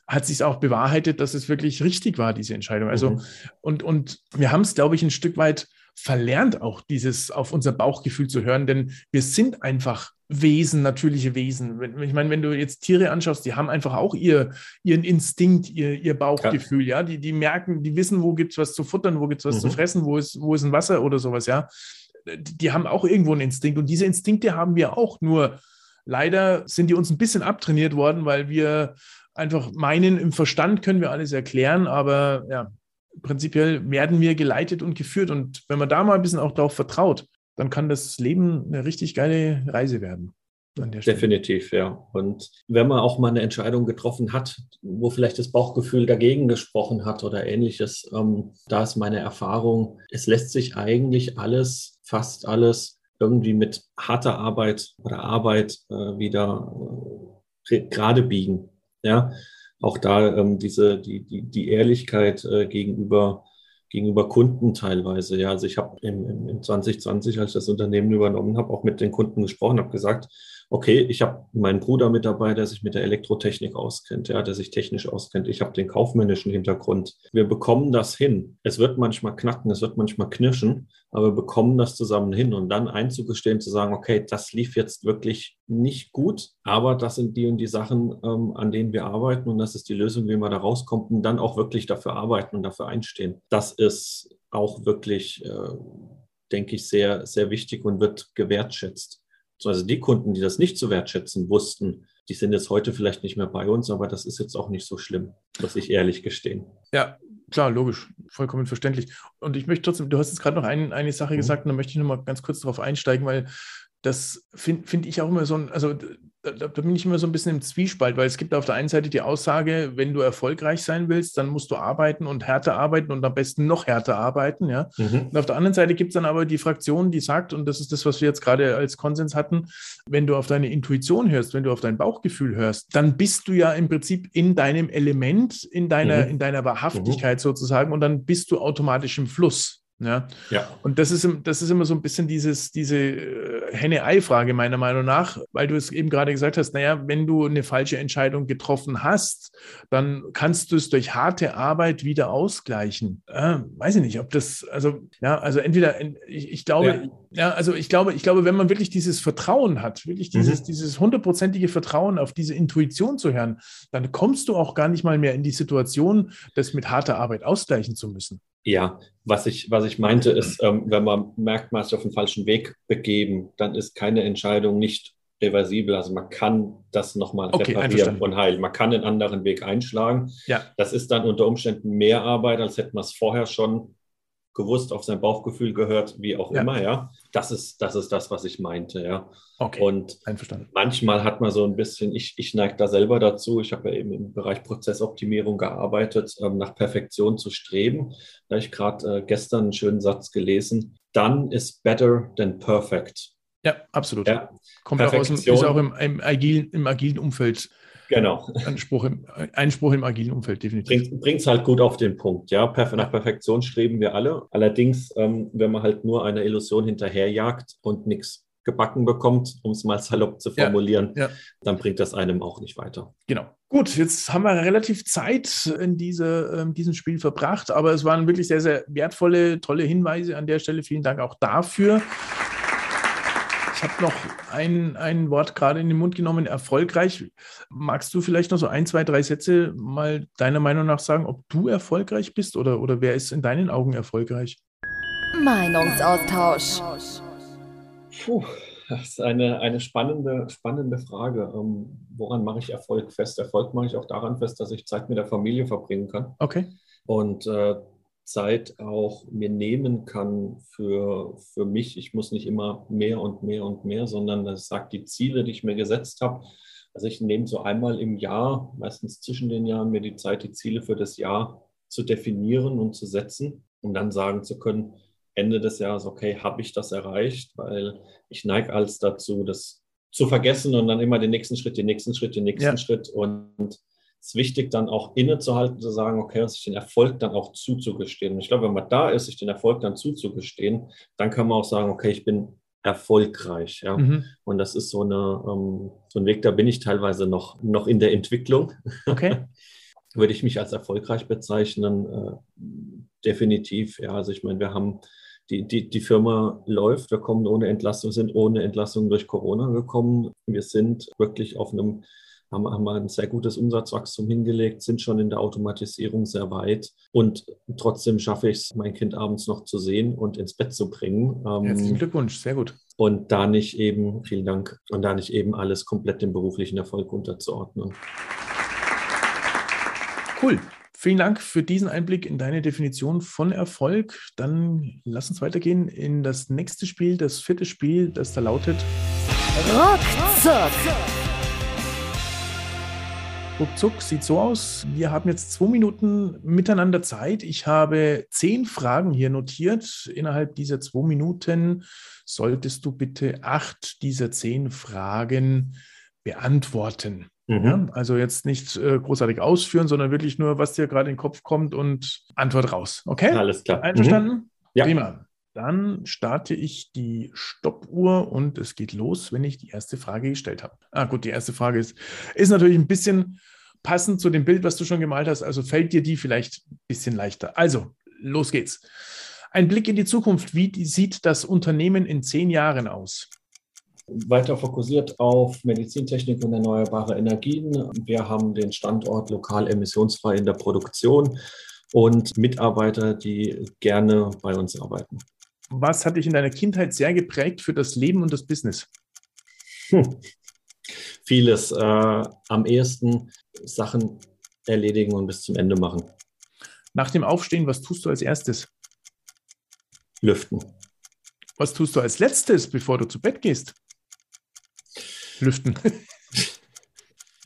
hat sich auch bewahrheitet, dass es wirklich richtig war, diese Entscheidung. Also, mhm. und, und wir haben es, glaube ich, ein Stück weit verlernt, auch dieses auf unser Bauchgefühl zu hören, denn wir sind einfach Wesen, natürliche Wesen. Ich meine, wenn du jetzt Tiere anschaust, die haben einfach auch ihr, ihren Instinkt, ihr, ihr Bauchgefühl, ja. ja. Die, die merken, die wissen, wo gibt es was zu futtern, wo gibt es was mhm. zu fressen, wo ist, wo ist ein Wasser oder sowas, ja. Die haben auch irgendwo einen Instinkt und diese Instinkte haben wir auch, nur leider sind die uns ein bisschen abtrainiert worden, weil wir einfach meinen, im Verstand können wir alles erklären, aber ja, prinzipiell werden wir geleitet und geführt und wenn man da mal ein bisschen auch darauf vertraut, dann kann das Leben eine richtig geile Reise werden. Definitiv, ja. Und wenn man auch mal eine Entscheidung getroffen hat, wo vielleicht das Bauchgefühl dagegen gesprochen hat oder ähnliches, ähm, da ist meine Erfahrung, es lässt sich eigentlich alles, fast alles irgendwie mit harter Arbeit oder Arbeit äh, wieder äh, gerade biegen. Ja, auch da ähm, diese, die, die, die Ehrlichkeit äh, gegenüber gegenüber Kunden teilweise. Ja, also ich habe im, im 2020, als ich das Unternehmen übernommen habe, auch mit den Kunden gesprochen, habe gesagt, okay, ich habe meinen Bruder mit dabei, der sich mit der Elektrotechnik auskennt, ja, der sich technisch auskennt. Ich habe den kaufmännischen Hintergrund. Wir bekommen das hin. Es wird manchmal knacken, es wird manchmal knirschen, aber wir bekommen das zusammen hin und dann einzugestehen, zu sagen, okay, das lief jetzt wirklich nicht gut, aber das sind die und die Sachen, ähm, an denen wir arbeiten und das ist die Lösung, wie man da rauskommt und dann auch wirklich dafür arbeiten und dafür einstehen. Das ist auch wirklich, äh, denke ich, sehr, sehr wichtig und wird gewertschätzt also die Kunden, die das nicht zu wertschätzen wussten, die sind jetzt heute vielleicht nicht mehr bei uns, aber das ist jetzt auch nicht so schlimm, muss ich ehrlich gestehen. Ja, klar, logisch, vollkommen verständlich. Und ich möchte trotzdem, du hast jetzt gerade noch ein, eine Sache mhm. gesagt, und da möchte ich nochmal ganz kurz darauf einsteigen, weil das finde find ich auch immer so ein, also da, bin ich immer so ein bisschen im Zwiespalt, weil es gibt auf der einen Seite die Aussage, wenn du erfolgreich sein willst, dann musst du arbeiten und härter arbeiten und am besten noch härter arbeiten, ja. Mhm. Und auf der anderen Seite gibt es dann aber die Fraktion, die sagt, und das ist das, was wir jetzt gerade als Konsens hatten, wenn du auf deine Intuition hörst, wenn du auf dein Bauchgefühl hörst, dann bist du ja im Prinzip in deinem Element, in deiner, mhm. in deiner Wahrhaftigkeit mhm. sozusagen und dann bist du automatisch im Fluss. Ja. ja. Und das ist, das ist immer so ein bisschen dieses, diese äh, Henne-Ei-Frage meiner Meinung nach, weil du es eben gerade gesagt hast, naja, wenn du eine falsche Entscheidung getroffen hast, dann kannst du es durch harte Arbeit wieder ausgleichen. Äh, weiß ich nicht, ob das, also, ja, also entweder, ich, ich glaube, ja. ja. also ich glaube, ich glaube, wenn man wirklich dieses Vertrauen hat, wirklich dieses, mhm. dieses hundertprozentige Vertrauen auf diese Intuition zu hören, dann kommst du auch gar nicht mal mehr in die Situation, das mit harter Arbeit ausgleichen zu müssen. Ja, was ich, was ich meinte ist, ähm, wenn man merkt, man ist auf den falschen Weg begeben, dann ist keine Entscheidung nicht reversibel. Also man kann das nochmal okay, reparieren und heilen. Man kann einen anderen Weg einschlagen. Ja. Das ist dann unter Umständen mehr Arbeit, als hätte man es vorher schon gewusst, auf sein Bauchgefühl gehört, wie auch ja. immer, ja. Das ist, das ist das, was ich meinte, ja. Okay. Und Einverstanden. manchmal hat man so ein bisschen, ich, ich neige da selber dazu, ich habe ja eben im Bereich Prozessoptimierung gearbeitet, ähm, nach Perfektion zu streben. Da habe ich gerade äh, gestern einen schönen Satz gelesen. Done is better than perfect. Ja, absolut. Ja. Kommt auch aus dem, ist auch im, im, agilen, im agilen Umfeld Genau. Einspruch im, Einspruch im agilen Umfeld, definitiv. Bringt es halt gut auf den Punkt. Ja, nach Perfektion streben wir alle. Allerdings, ähm, wenn man halt nur einer Illusion hinterherjagt und nichts gebacken bekommt, um es mal salopp zu formulieren, ja, ja. dann bringt das einem auch nicht weiter. Genau. Gut, jetzt haben wir relativ Zeit in diese, äh, diesem Spiel verbracht, aber es waren wirklich sehr, sehr wertvolle, tolle Hinweise an der Stelle. Vielen Dank auch dafür. Ich habe noch ein, ein Wort gerade in den Mund genommen, erfolgreich. Magst du vielleicht noch so ein, zwei, drei Sätze mal deiner Meinung nach sagen, ob du erfolgreich bist oder, oder wer ist in deinen Augen erfolgreich? Meinungsaustausch. Puh, das ist eine, eine spannende, spannende Frage. Ähm, woran mache ich Erfolg fest? Erfolg mache ich auch daran fest, dass ich Zeit mit der Familie verbringen kann. Okay. Und äh, Zeit auch mir nehmen kann für, für mich. Ich muss nicht immer mehr und mehr und mehr, sondern das sagt die Ziele, die ich mir gesetzt habe. Also ich nehme so einmal im Jahr, meistens zwischen den Jahren, mir die Zeit, die Ziele für das Jahr zu definieren und zu setzen, um dann sagen zu können, Ende des Jahres, okay, habe ich das erreicht? Weil ich neige als dazu, das zu vergessen und dann immer den nächsten Schritt, den nächsten Schritt, den nächsten ja. Schritt und ist wichtig, dann auch innezuhalten, zu sagen, okay, sich den Erfolg dann auch zuzugestehen. Und ich glaube, wenn man da ist, sich den Erfolg dann zuzugestehen, dann kann man auch sagen, okay, ich bin erfolgreich. Ja? Mhm. Und das ist so, eine, ähm, so ein Weg, da bin ich teilweise noch, noch in der Entwicklung. Okay. [LAUGHS] Würde ich mich als erfolgreich bezeichnen? Äh, definitiv. Ja, also ich meine, wir haben die, die, die Firma läuft, wir kommen ohne Entlassung, sind ohne Entlassung durch Corona gekommen. Wir sind wirklich auf einem haben, haben ein sehr gutes Umsatzwachstum hingelegt, sind schon in der Automatisierung sehr weit und trotzdem schaffe ich es, mein Kind abends noch zu sehen und ins Bett zu bringen. Ähm, Herzlichen Glückwunsch, sehr gut. Und da nicht eben, vielen Dank, und da nicht eben alles komplett dem beruflichen Erfolg unterzuordnen. Cool. Vielen Dank für diesen Einblick in deine Definition von Erfolg. Dann lass uns weitergehen in das nächste Spiel, das vierte Spiel, das da lautet Rockzock. Ruckzuck sieht so aus. Wir haben jetzt zwei Minuten miteinander Zeit. Ich habe zehn Fragen hier notiert. Innerhalb dieser zwei Minuten solltest du bitte acht dieser zehn Fragen beantworten. Mhm. Ja, also jetzt nicht äh, großartig ausführen, sondern wirklich nur, was dir gerade in den Kopf kommt und Antwort raus. Okay? Alles klar. Einverstanden? Mhm. Ja. Prima. Dann starte ich die Stoppuhr und es geht los, wenn ich die erste Frage gestellt habe. Ah, gut, die erste Frage ist, ist natürlich ein bisschen passend zu dem Bild, was du schon gemalt hast. Also fällt dir die vielleicht ein bisschen leichter. Also, los geht's. Ein Blick in die Zukunft. Wie sieht das Unternehmen in zehn Jahren aus? Weiter fokussiert auf Medizintechnik und erneuerbare Energien. Wir haben den Standort lokal emissionsfrei in der Produktion und Mitarbeiter, die gerne bei uns arbeiten. Was hat dich in deiner Kindheit sehr geprägt für das Leben und das Business? Hm. Vieles. Äh, am ehesten Sachen erledigen und bis zum Ende machen. Nach dem Aufstehen, was tust du als erstes? Lüften. Was tust du als letztes, bevor du zu Bett gehst? Lüften.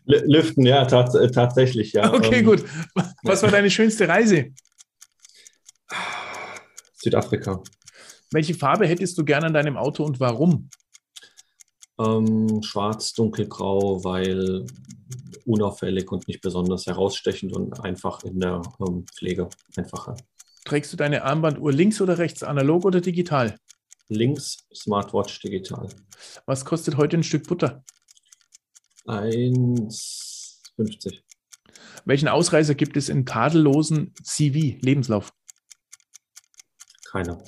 Lüften, ja, tats äh, tatsächlich, ja. Okay, ähm, gut. Was war deine schönste Reise? Südafrika. Welche Farbe hättest du gerne an deinem Auto und warum? Ähm, schwarz, dunkelgrau, weil unauffällig und nicht besonders herausstechend und einfach in der ähm, Pflege einfacher. Trägst du deine Armbanduhr links oder rechts, analog oder digital? Links, Smartwatch digital. Was kostet heute ein Stück Butter? 1,50. Welchen Ausreißer gibt es in tadellosen CV, Lebenslauf? Keiner.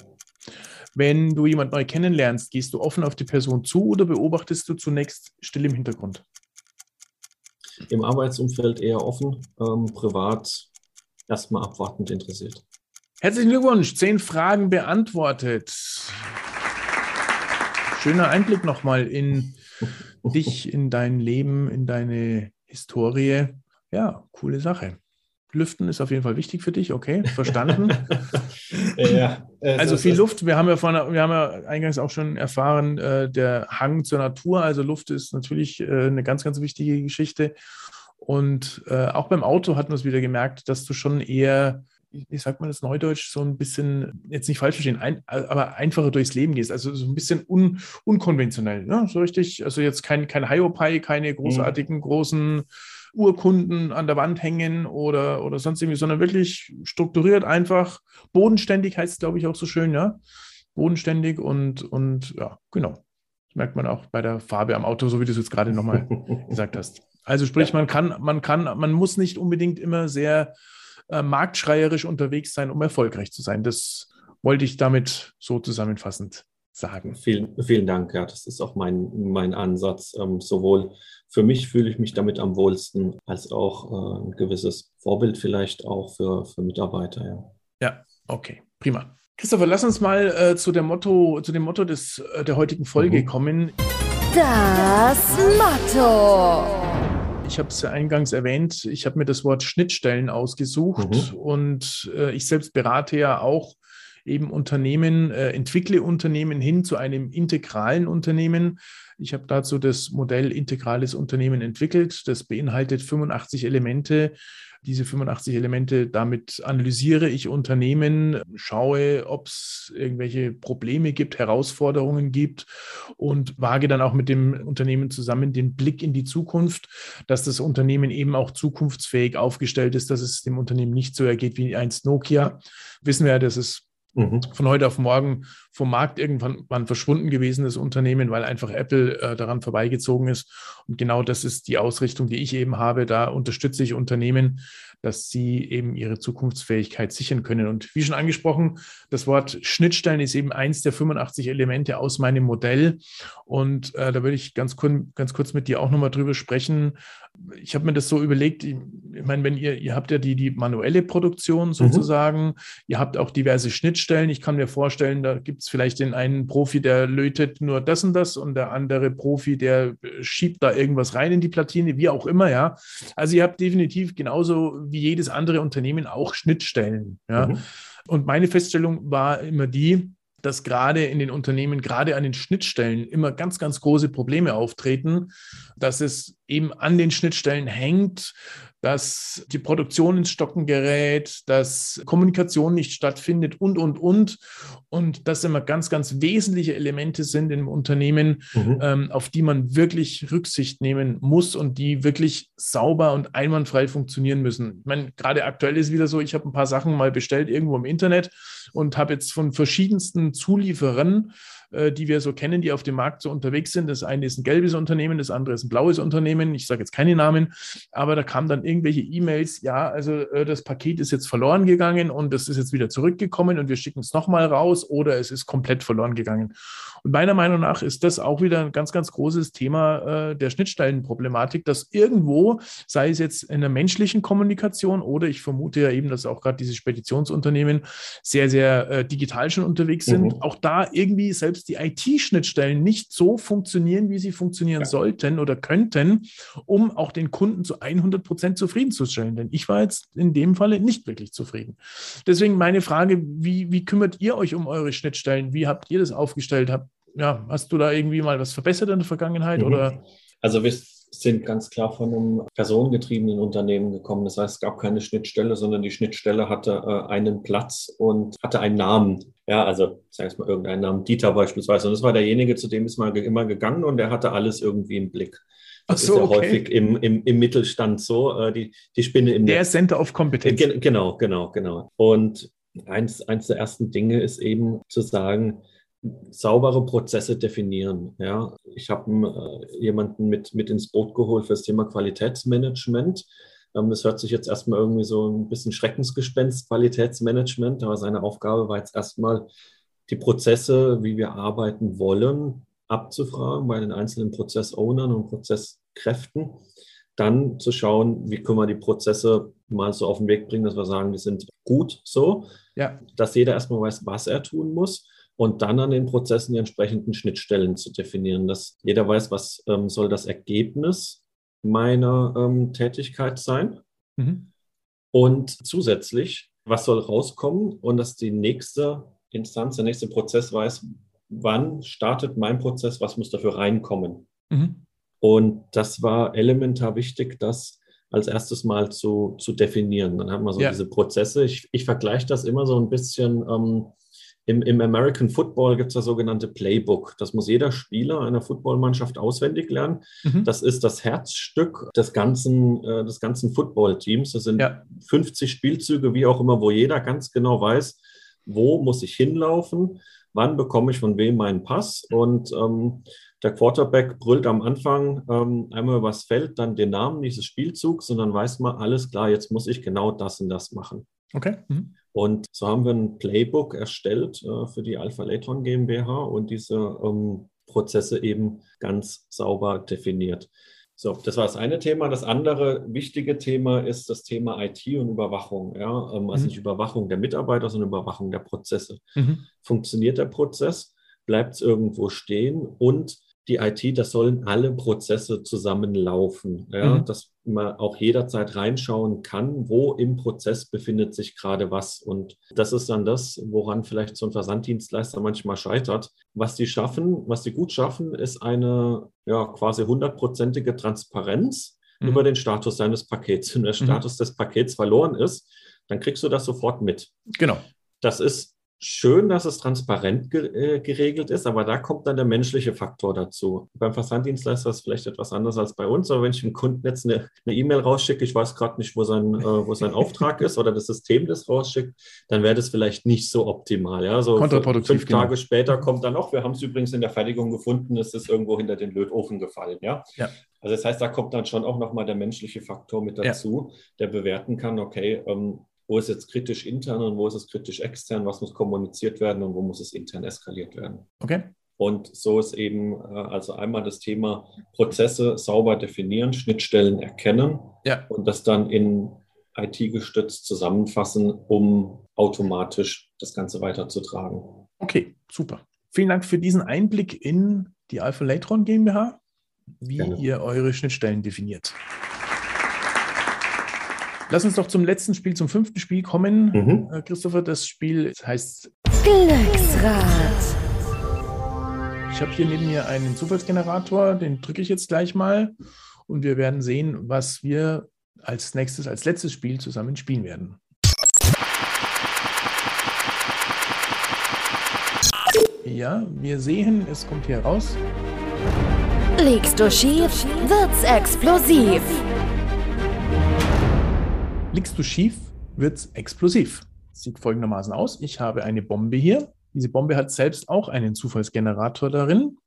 Wenn du jemand neu kennenlernst, gehst du offen auf die Person zu oder beobachtest du zunächst still im Hintergrund? Im Arbeitsumfeld eher offen, ähm, privat erstmal abwartend interessiert. Herzlichen Glückwunsch, zehn Fragen beantwortet. Schöner Einblick nochmal in [LAUGHS] dich, in dein Leben, in deine Historie. Ja, coole Sache. Lüften ist auf jeden Fall wichtig für dich, okay, verstanden. [LAUGHS] ja, also viel Luft. Wir haben ja vorhin, wir haben ja eingangs auch schon erfahren, äh, der Hang zur Natur. Also Luft ist natürlich äh, eine ganz, ganz wichtige Geschichte. Und äh, auch beim Auto hat man es wieder gemerkt, dass du schon eher, wie sagt man das Neudeutsch, so ein bisschen, jetzt nicht falsch verstehen, ein, aber einfacher durchs Leben gehst. Also so ein bisschen un, unkonventionell. Ne? So richtig, also jetzt kein, kein Hiopai, keine großartigen, mhm. großen Urkunden an der Wand hängen oder, oder sonst irgendwie, sondern wirklich strukturiert einfach. Bodenständig heißt es, glaube ich, auch so schön, ja. Bodenständig und, und ja, genau. Das merkt man auch bei der Farbe am Auto, so wie du es jetzt gerade nochmal [LAUGHS] gesagt hast. Also sprich, ja. man kann, man kann, man muss nicht unbedingt immer sehr äh, marktschreierisch unterwegs sein, um erfolgreich zu sein. Das wollte ich damit so zusammenfassend sagen. Vielen, vielen Dank, ja, das ist auch mein, mein Ansatz. Ähm, sowohl für mich fühle ich mich damit am wohlsten, als auch äh, ein gewisses Vorbild vielleicht auch für, für Mitarbeiter. Ja. ja, okay, prima. Christopher, lass uns mal äh, zu, dem Motto, zu dem Motto des, äh, der heutigen Folge mhm. kommen. Das Motto. Ich habe es eingangs erwähnt, ich habe mir das Wort Schnittstellen ausgesucht mhm. und äh, ich selbst berate ja auch eben Unternehmen, äh, entwickle Unternehmen hin zu einem integralen Unternehmen. Ich habe dazu das Modell integrales Unternehmen entwickelt. Das beinhaltet 85 Elemente. Diese 85 Elemente, damit analysiere ich Unternehmen, schaue, ob es irgendwelche Probleme gibt, Herausforderungen gibt und wage dann auch mit dem Unternehmen zusammen den Blick in die Zukunft, dass das Unternehmen eben auch zukunftsfähig aufgestellt ist, dass es dem Unternehmen nicht so ergeht wie einst Nokia. Wissen wir ja, dass es Mhm. Von heute auf morgen vom Markt irgendwann verschwunden gewesenes Unternehmen, weil einfach Apple äh, daran vorbeigezogen ist. Und genau das ist die Ausrichtung, die ich eben habe. Da unterstütze ich Unternehmen, dass sie eben ihre Zukunftsfähigkeit sichern können. Und wie schon angesprochen, das Wort Schnittstellen ist eben eins der 85 Elemente aus meinem Modell. Und äh, da würde ich ganz, ganz kurz mit dir auch nochmal drüber sprechen. Ich habe mir das so überlegt, ich, ich meine, wenn ihr, ihr habt ja die, die manuelle Produktion mhm. sozusagen, mhm. ihr habt auch diverse Schnittstellen. Ich kann mir vorstellen, da gibt es vielleicht den einen Profi, der lötet nur das und das und der andere Profi, der schiebt da irgendwas rein in die Platine, wie auch immer, ja. Also ihr habt definitiv genauso wie jedes andere Unternehmen auch Schnittstellen. Ja? Mhm. Und meine Feststellung war immer die, dass gerade in den Unternehmen, gerade an den Schnittstellen immer ganz, ganz große Probleme auftreten, dass es eben an den Schnittstellen hängt, dass die Produktion ins Stocken gerät, dass Kommunikation nicht stattfindet und, und, und. Und das immer ganz, ganz wesentliche Elemente sind im Unternehmen, mhm. ähm, auf die man wirklich Rücksicht nehmen muss und die wirklich sauber und einwandfrei funktionieren müssen. Ich meine, gerade aktuell ist wieder so, ich habe ein paar Sachen mal bestellt irgendwo im Internet und habe jetzt von verschiedensten Zulieferern äh, die wir so kennen, die auf dem Markt so unterwegs sind. Das eine ist ein gelbes Unternehmen, das andere ist ein blaues Unternehmen. Ich sage jetzt keine Namen, aber da kamen dann irgendwelche E-Mails, ja, also äh, das Paket ist jetzt verloren gegangen und es ist jetzt wieder zurückgekommen und wir schicken es nochmal raus oder es ist komplett verloren gegangen. Und meiner Meinung nach ist das auch wieder ein ganz, ganz großes Thema äh, der Schnittstellenproblematik, dass irgendwo, sei es jetzt in der menschlichen Kommunikation oder ich vermute ja eben, dass auch gerade diese Speditionsunternehmen sehr, sehr äh, digital schon unterwegs sind, mhm. auch da irgendwie selbst selbst die IT-Schnittstellen nicht so funktionieren, wie sie funktionieren ja. sollten oder könnten, um auch den Kunden zu 100 Prozent zufriedenzustellen. Denn ich war jetzt in dem Falle nicht wirklich zufrieden. Deswegen meine Frage, wie, wie kümmert ihr euch um eure Schnittstellen? Wie habt ihr das aufgestellt? Habt, ja, hast du da irgendwie mal was verbessert in der Vergangenheit? Mhm. Oder? Also wir sind ganz klar von einem personengetriebenen Unternehmen gekommen. Das heißt, es gab keine Schnittstelle, sondern die Schnittstelle hatte äh, einen Platz und hatte einen Namen. Ja, also sagen wir mal irgendeinen Namen, Dieter beispielsweise. Und das war derjenige, zu dem ist man immer gegangen und der hatte alles irgendwie im Blick. Das so, ist ja okay. häufig im, im, im Mittelstand so, äh, die, die Spinne im Der Netz. Center of Competence. Äh, genau, genau, genau. Und eins, eins der ersten Dinge ist eben zu sagen, saubere Prozesse definieren. Ja, ich habe äh, jemanden mit, mit ins Boot geholt für das Thema Qualitätsmanagement. Ähm, das hört sich jetzt erstmal irgendwie so ein bisschen Schreckensgespenst, Qualitätsmanagement, aber seine Aufgabe war jetzt erstmal, die Prozesse, wie wir arbeiten wollen, abzufragen bei den einzelnen Prozessownern und Prozesskräften. Dann zu schauen, wie können wir die Prozesse mal so auf den Weg bringen, dass wir sagen, die sind gut so, ja. dass jeder erstmal weiß, was er tun muss und dann an den Prozessen die entsprechenden Schnittstellen zu definieren, dass jeder weiß, was ähm, soll das Ergebnis meiner ähm, Tätigkeit sein mhm. und zusätzlich, was soll rauskommen und dass die nächste Instanz, der nächste Prozess weiß, wann startet mein Prozess, was muss dafür reinkommen. Mhm. Und das war elementar wichtig, das als erstes mal zu, zu definieren. Dann haben wir so ja. diese Prozesse. Ich, ich vergleiche das immer so ein bisschen ähm, im, Im American Football gibt es das sogenannte Playbook. Das muss jeder Spieler einer Footballmannschaft auswendig lernen. Mhm. Das ist das Herzstück des ganzen, äh, des ganzen Footballteams. Das sind ja. 50 Spielzüge, wie auch immer, wo jeder ganz genau weiß, wo muss ich hinlaufen, wann bekomme ich von wem meinen Pass. Und ähm, der Quarterback brüllt am Anfang ähm, einmal übers Feld, dann den Namen dieses Spielzugs und dann weiß man, alles klar, jetzt muss ich genau das und das machen. Okay. Mhm. Und so haben wir ein Playbook erstellt äh, für die Alpha Latron GmbH und diese ähm, Prozesse eben ganz sauber definiert. So, das war das eine Thema. Das andere wichtige Thema ist das Thema IT und Überwachung. Ja? Ähm, also mhm. nicht Überwachung der Mitarbeiter, sondern Überwachung der Prozesse. Mhm. Funktioniert der Prozess? Bleibt es irgendwo stehen? Und die IT, das sollen alle Prozesse zusammenlaufen, ja, mhm. dass man auch jederzeit reinschauen kann, wo im Prozess befindet sich gerade was. Und das ist dann das, woran vielleicht so ein Versanddienstleister manchmal scheitert. Was die schaffen, was die gut schaffen, ist eine ja, quasi hundertprozentige Transparenz mhm. über den Status seines Pakets. Wenn der mhm. Status des Pakets verloren ist, dann kriegst du das sofort mit. Genau. Das ist schön, dass es transparent ge äh, geregelt ist, aber da kommt dann der menschliche Faktor dazu. Beim Versanddienstleister ist es vielleicht etwas anders als bei uns, aber wenn ich dem Kunden jetzt eine E-Mail e rausschicke, ich weiß gerade nicht, wo sein, äh, wo sein Auftrag ist oder das System das rausschickt, dann wäre das vielleicht nicht so optimal. Ja? So fünf genau. Tage später kommt dann noch, wir haben es übrigens in der Fertigung gefunden, es ist irgendwo hinter den Lötofen gefallen. Ja? ja. Also das heißt, da kommt dann schon auch nochmal der menschliche Faktor mit dazu, ja. der bewerten kann, okay, ähm, wo ist jetzt kritisch intern und wo ist es kritisch extern, was muss kommuniziert werden und wo muss es intern eskaliert werden. Okay. Und so ist eben äh, also einmal das Thema Prozesse sauber definieren, Schnittstellen erkennen ja. und das dann in IT gestützt zusammenfassen, um automatisch das Ganze weiterzutragen. Okay, super. Vielen Dank für diesen Einblick in die Alpha Latron GmbH, wie Gerne. ihr eure Schnittstellen definiert. Lass uns doch zum letzten Spiel, zum fünften Spiel kommen. Mhm. Äh, Christopher, das Spiel heißt Glücksrad. Ich habe hier neben mir einen Zufallsgenerator, den drücke ich jetzt gleich mal und wir werden sehen, was wir als nächstes, als letztes Spiel zusammen spielen werden. Ja, wir sehen, es kommt hier raus. Liegst du schief, wird's explosiv. Liegst du schief, wird es explosiv. Sieht folgendermaßen aus. Ich habe eine Bombe hier. Diese Bombe hat selbst auch einen Zufallsgenerator darin.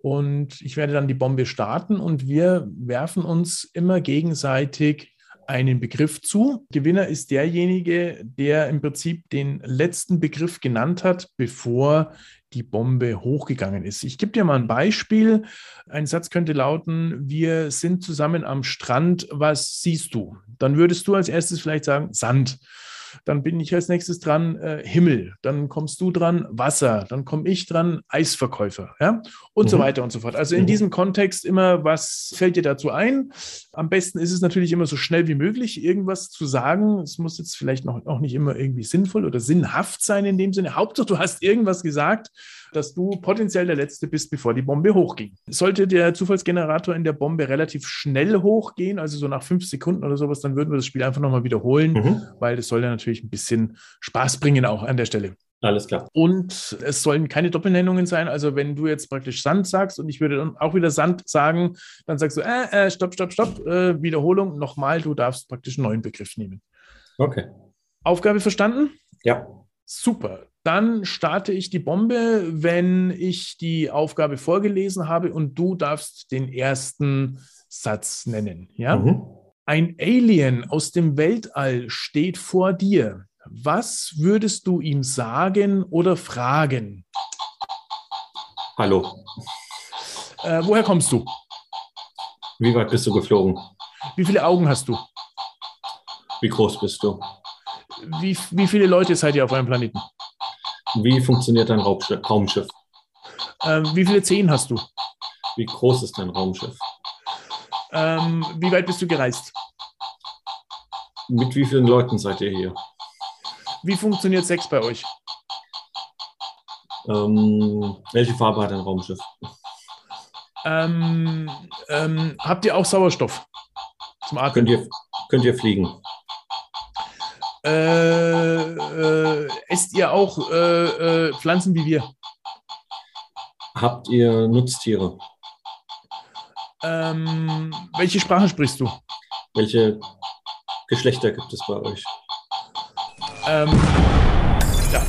Und ich werde dann die Bombe starten und wir werfen uns immer gegenseitig einen Begriff zu. Gewinner ist derjenige, der im Prinzip den letzten Begriff genannt hat, bevor die Bombe hochgegangen ist. Ich gebe dir mal ein Beispiel. Ein Satz könnte lauten, wir sind zusammen am Strand, was siehst du? Dann würdest du als erstes vielleicht sagen, Sand. Dann bin ich als nächstes dran äh, Himmel. Dann kommst du dran Wasser. Dann komme ich dran Eisverkäufer. Ja? Und mhm. so weiter und so fort. Also in mhm. diesem Kontext immer, was fällt dir dazu ein? Am besten ist es natürlich immer so schnell wie möglich, irgendwas zu sagen. Es muss jetzt vielleicht noch, auch nicht immer irgendwie sinnvoll oder sinnhaft sein in dem Sinne. Hauptsache, du hast irgendwas gesagt, dass du potenziell der Letzte bist, bevor die Bombe hochging. Sollte der Zufallsgenerator in der Bombe relativ schnell hochgehen, also so nach fünf Sekunden oder sowas, dann würden wir das Spiel einfach nochmal wiederholen, mhm. weil das soll ja natürlich ein bisschen Spaß bringen auch an der Stelle. Alles klar. Und es sollen keine Doppelnennungen sein. Also wenn du jetzt praktisch Sand sagst und ich würde dann auch wieder Sand sagen, dann sagst du, äh, äh, stopp, stopp, stopp, äh, Wiederholung, nochmal, du darfst praktisch einen neuen Begriff nehmen. Okay. Aufgabe verstanden? Ja. Super. Dann starte ich die Bombe, wenn ich die Aufgabe vorgelesen habe und du darfst den ersten Satz nennen. Ja? Mhm. Ein Alien aus dem Weltall steht vor dir. Was würdest du ihm sagen oder fragen? Hallo. Äh, woher kommst du? Wie weit bist du geflogen? Wie viele Augen hast du? Wie groß bist du? Wie, wie viele Leute seid ihr auf einem Planeten? Wie funktioniert dein Raumschiff? Ähm, wie viele Zehen hast du? Wie groß ist dein Raumschiff? Ähm, wie weit bist du gereist? Mit wie vielen Leuten seid ihr hier? Wie funktioniert Sex bei euch? Ähm, welche Farbe hat dein Raumschiff? Ähm, ähm, habt ihr auch Sauerstoff zum Atmen? Könnt ihr, könnt ihr fliegen? Äh, äh, esst ihr auch äh, äh, Pflanzen wie wir? Habt ihr Nutztiere? Ähm, welche Sprache sprichst du? Welche Geschlechter gibt es bei euch? Ähm, ja,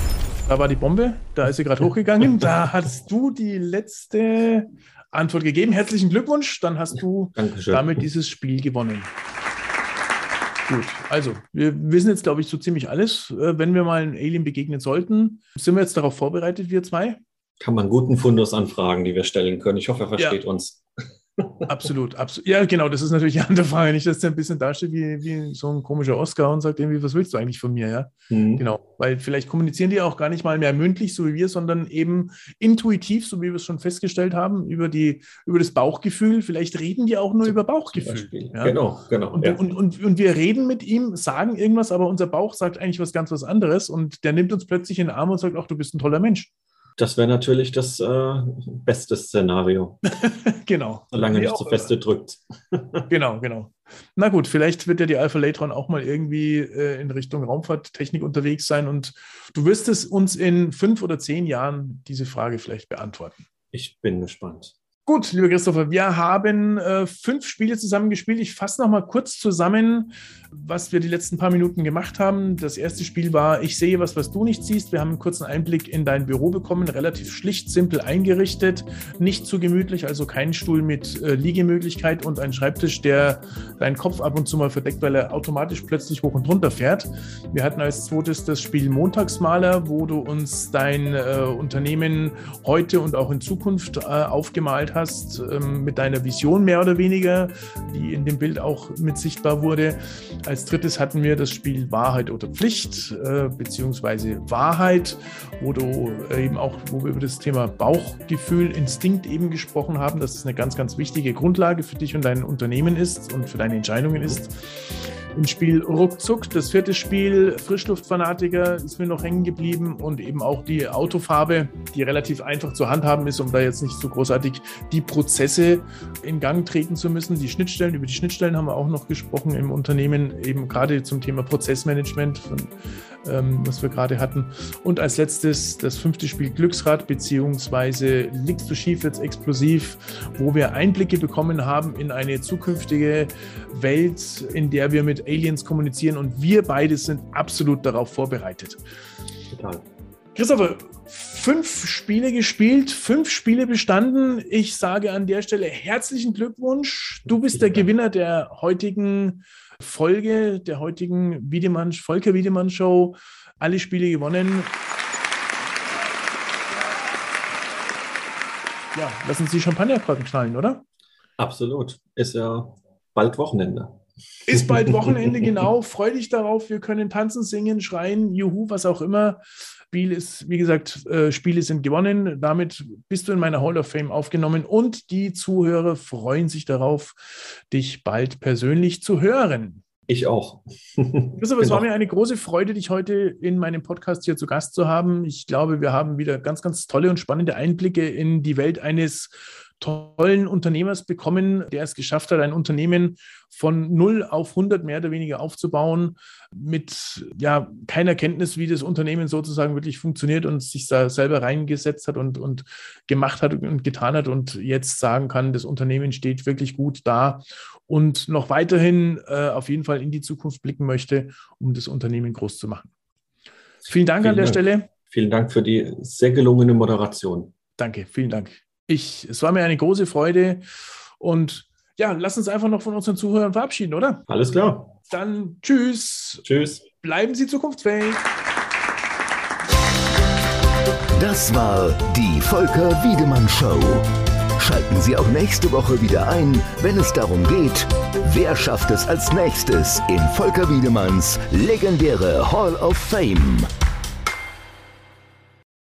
da war die Bombe, da ist sie gerade hochgegangen. Da hast du die letzte Antwort gegeben. Herzlichen Glückwunsch, dann hast du Dankeschön. damit dieses Spiel gewonnen. Gut, also wir wissen jetzt, glaube ich, so ziemlich alles. Äh, wenn wir mal einem Alien begegnen sollten, sind wir jetzt darauf vorbereitet, wir zwei? Kann man guten Fundus anfragen, die wir stellen können. Ich hoffe, er versteht ja. uns. Absolut, absolut. Ja, genau, das ist natürlich eine andere Frage. Nicht, dass der ein bisschen dasteht wie, wie so ein komischer Oscar und sagt irgendwie, was willst du eigentlich von mir, ja? Mhm. Genau, weil vielleicht kommunizieren die auch gar nicht mal mehr mündlich, so wie wir, sondern eben intuitiv, so wie wir es schon festgestellt haben, über, die, über das Bauchgefühl. Vielleicht reden die auch nur über Bauchgefühl. Ja? Genau, genau. Und, ja. und, und, und wir reden mit ihm, sagen irgendwas, aber unser Bauch sagt eigentlich was ganz was anderes und der nimmt uns plötzlich in den Arm und sagt, ach, du bist ein toller Mensch. Das wäre natürlich das äh, beste Szenario. [LAUGHS] genau. Solange nicht zu feste drückt. [LAUGHS] [LAUGHS] genau, genau. Na gut, vielleicht wird ja die Alpha Latron auch mal irgendwie äh, in Richtung Raumfahrttechnik unterwegs sein und du wirst es uns in fünf oder zehn Jahren diese Frage vielleicht beantworten. Ich bin gespannt. Gut, lieber Christopher, wir haben äh, fünf Spiele zusammen gespielt. Ich fasse noch mal kurz zusammen, was wir die letzten paar Minuten gemacht haben. Das erste Spiel war Ich sehe was, was du nicht siehst. Wir haben einen kurzen Einblick in dein Büro bekommen, relativ schlicht, simpel eingerichtet, nicht zu gemütlich, also kein Stuhl mit äh, Liegemöglichkeit und ein Schreibtisch, der deinen Kopf ab und zu mal verdeckt, weil er automatisch plötzlich hoch und runter fährt. Wir hatten als zweites das Spiel Montagsmaler, wo du uns dein äh, Unternehmen heute und auch in Zukunft äh, aufgemalt hast, ähm, mit deiner Vision mehr oder weniger, die in dem Bild auch mit sichtbar wurde. Als drittes hatten wir das Spiel Wahrheit oder Pflicht, äh, beziehungsweise Wahrheit, wo du äh, eben auch, wo wir über das Thema Bauchgefühl, Instinkt eben gesprochen haben, dass es eine ganz, ganz wichtige Grundlage für dich und dein Unternehmen ist und für deine Entscheidungen ist im Spiel Ruckzuck. Das vierte Spiel, Frischluftfanatiker, ist mir noch hängen geblieben und eben auch die Autofarbe, die relativ einfach zu handhaben ist, um da jetzt nicht so großartig die Prozesse in Gang treten zu müssen. Die Schnittstellen, über die Schnittstellen haben wir auch noch gesprochen im Unternehmen, eben gerade zum Thema Prozessmanagement, von, ähm, was wir gerade hatten. Und als letztes das fünfte Spiel Glücksrad, beziehungsweise liegst du schief, jetzt explosiv, wo wir Einblicke bekommen haben in eine zukünftige Welt, in der wir mit Aliens kommunizieren und wir beide sind absolut darauf vorbereitet. Total. Christopher, fünf Spiele gespielt, fünf Spiele bestanden. Ich sage an der Stelle herzlichen Glückwunsch. Du bist der Gewinner der heutigen Folge, der heutigen Wiedemann, Volker Wiedemann Show. Alle Spiele gewonnen. Ja, lassen Sie Champagnerkorken knallen, oder? Absolut. Ist ja bald Wochenende. Ist bald [LAUGHS] Wochenende, genau. Freu dich darauf. Wir können tanzen, singen, schreien, juhu, was auch immer. Spiel ist, wie gesagt, äh, Spiele sind gewonnen. Damit bist du in meiner Hall of Fame aufgenommen und die Zuhörer freuen sich darauf, dich bald persönlich zu hören. Ich auch. [LAUGHS] Christoph, es war mir eine große Freude, dich heute in meinem Podcast hier zu Gast zu haben. Ich glaube, wir haben wieder ganz, ganz tolle und spannende Einblicke in die Welt eines tollen Unternehmers bekommen, der es geschafft hat, ein Unternehmen von 0 auf 100 mehr oder weniger aufzubauen, mit ja, keiner Kenntnis, wie das Unternehmen sozusagen wirklich funktioniert und sich da selber reingesetzt hat und, und gemacht hat und getan hat und jetzt sagen kann, das Unternehmen steht wirklich gut da und noch weiterhin äh, auf jeden Fall in die Zukunft blicken möchte, um das Unternehmen groß zu machen. Vielen Dank vielen an der Dank. Stelle. Vielen Dank für die sehr gelungene Moderation. Danke, vielen Dank. Ich, es war mir eine große Freude und ja, lass uns einfach noch von unseren Zuhörern verabschieden, oder? Alles klar. Dann tschüss. Tschüss. Bleiben Sie zukunftsfähig. Das war die Volker Wiedemann Show. Schalten Sie auch nächste Woche wieder ein, wenn es darum geht, wer schafft es als nächstes in Volker Wiedemanns legendäre Hall of Fame.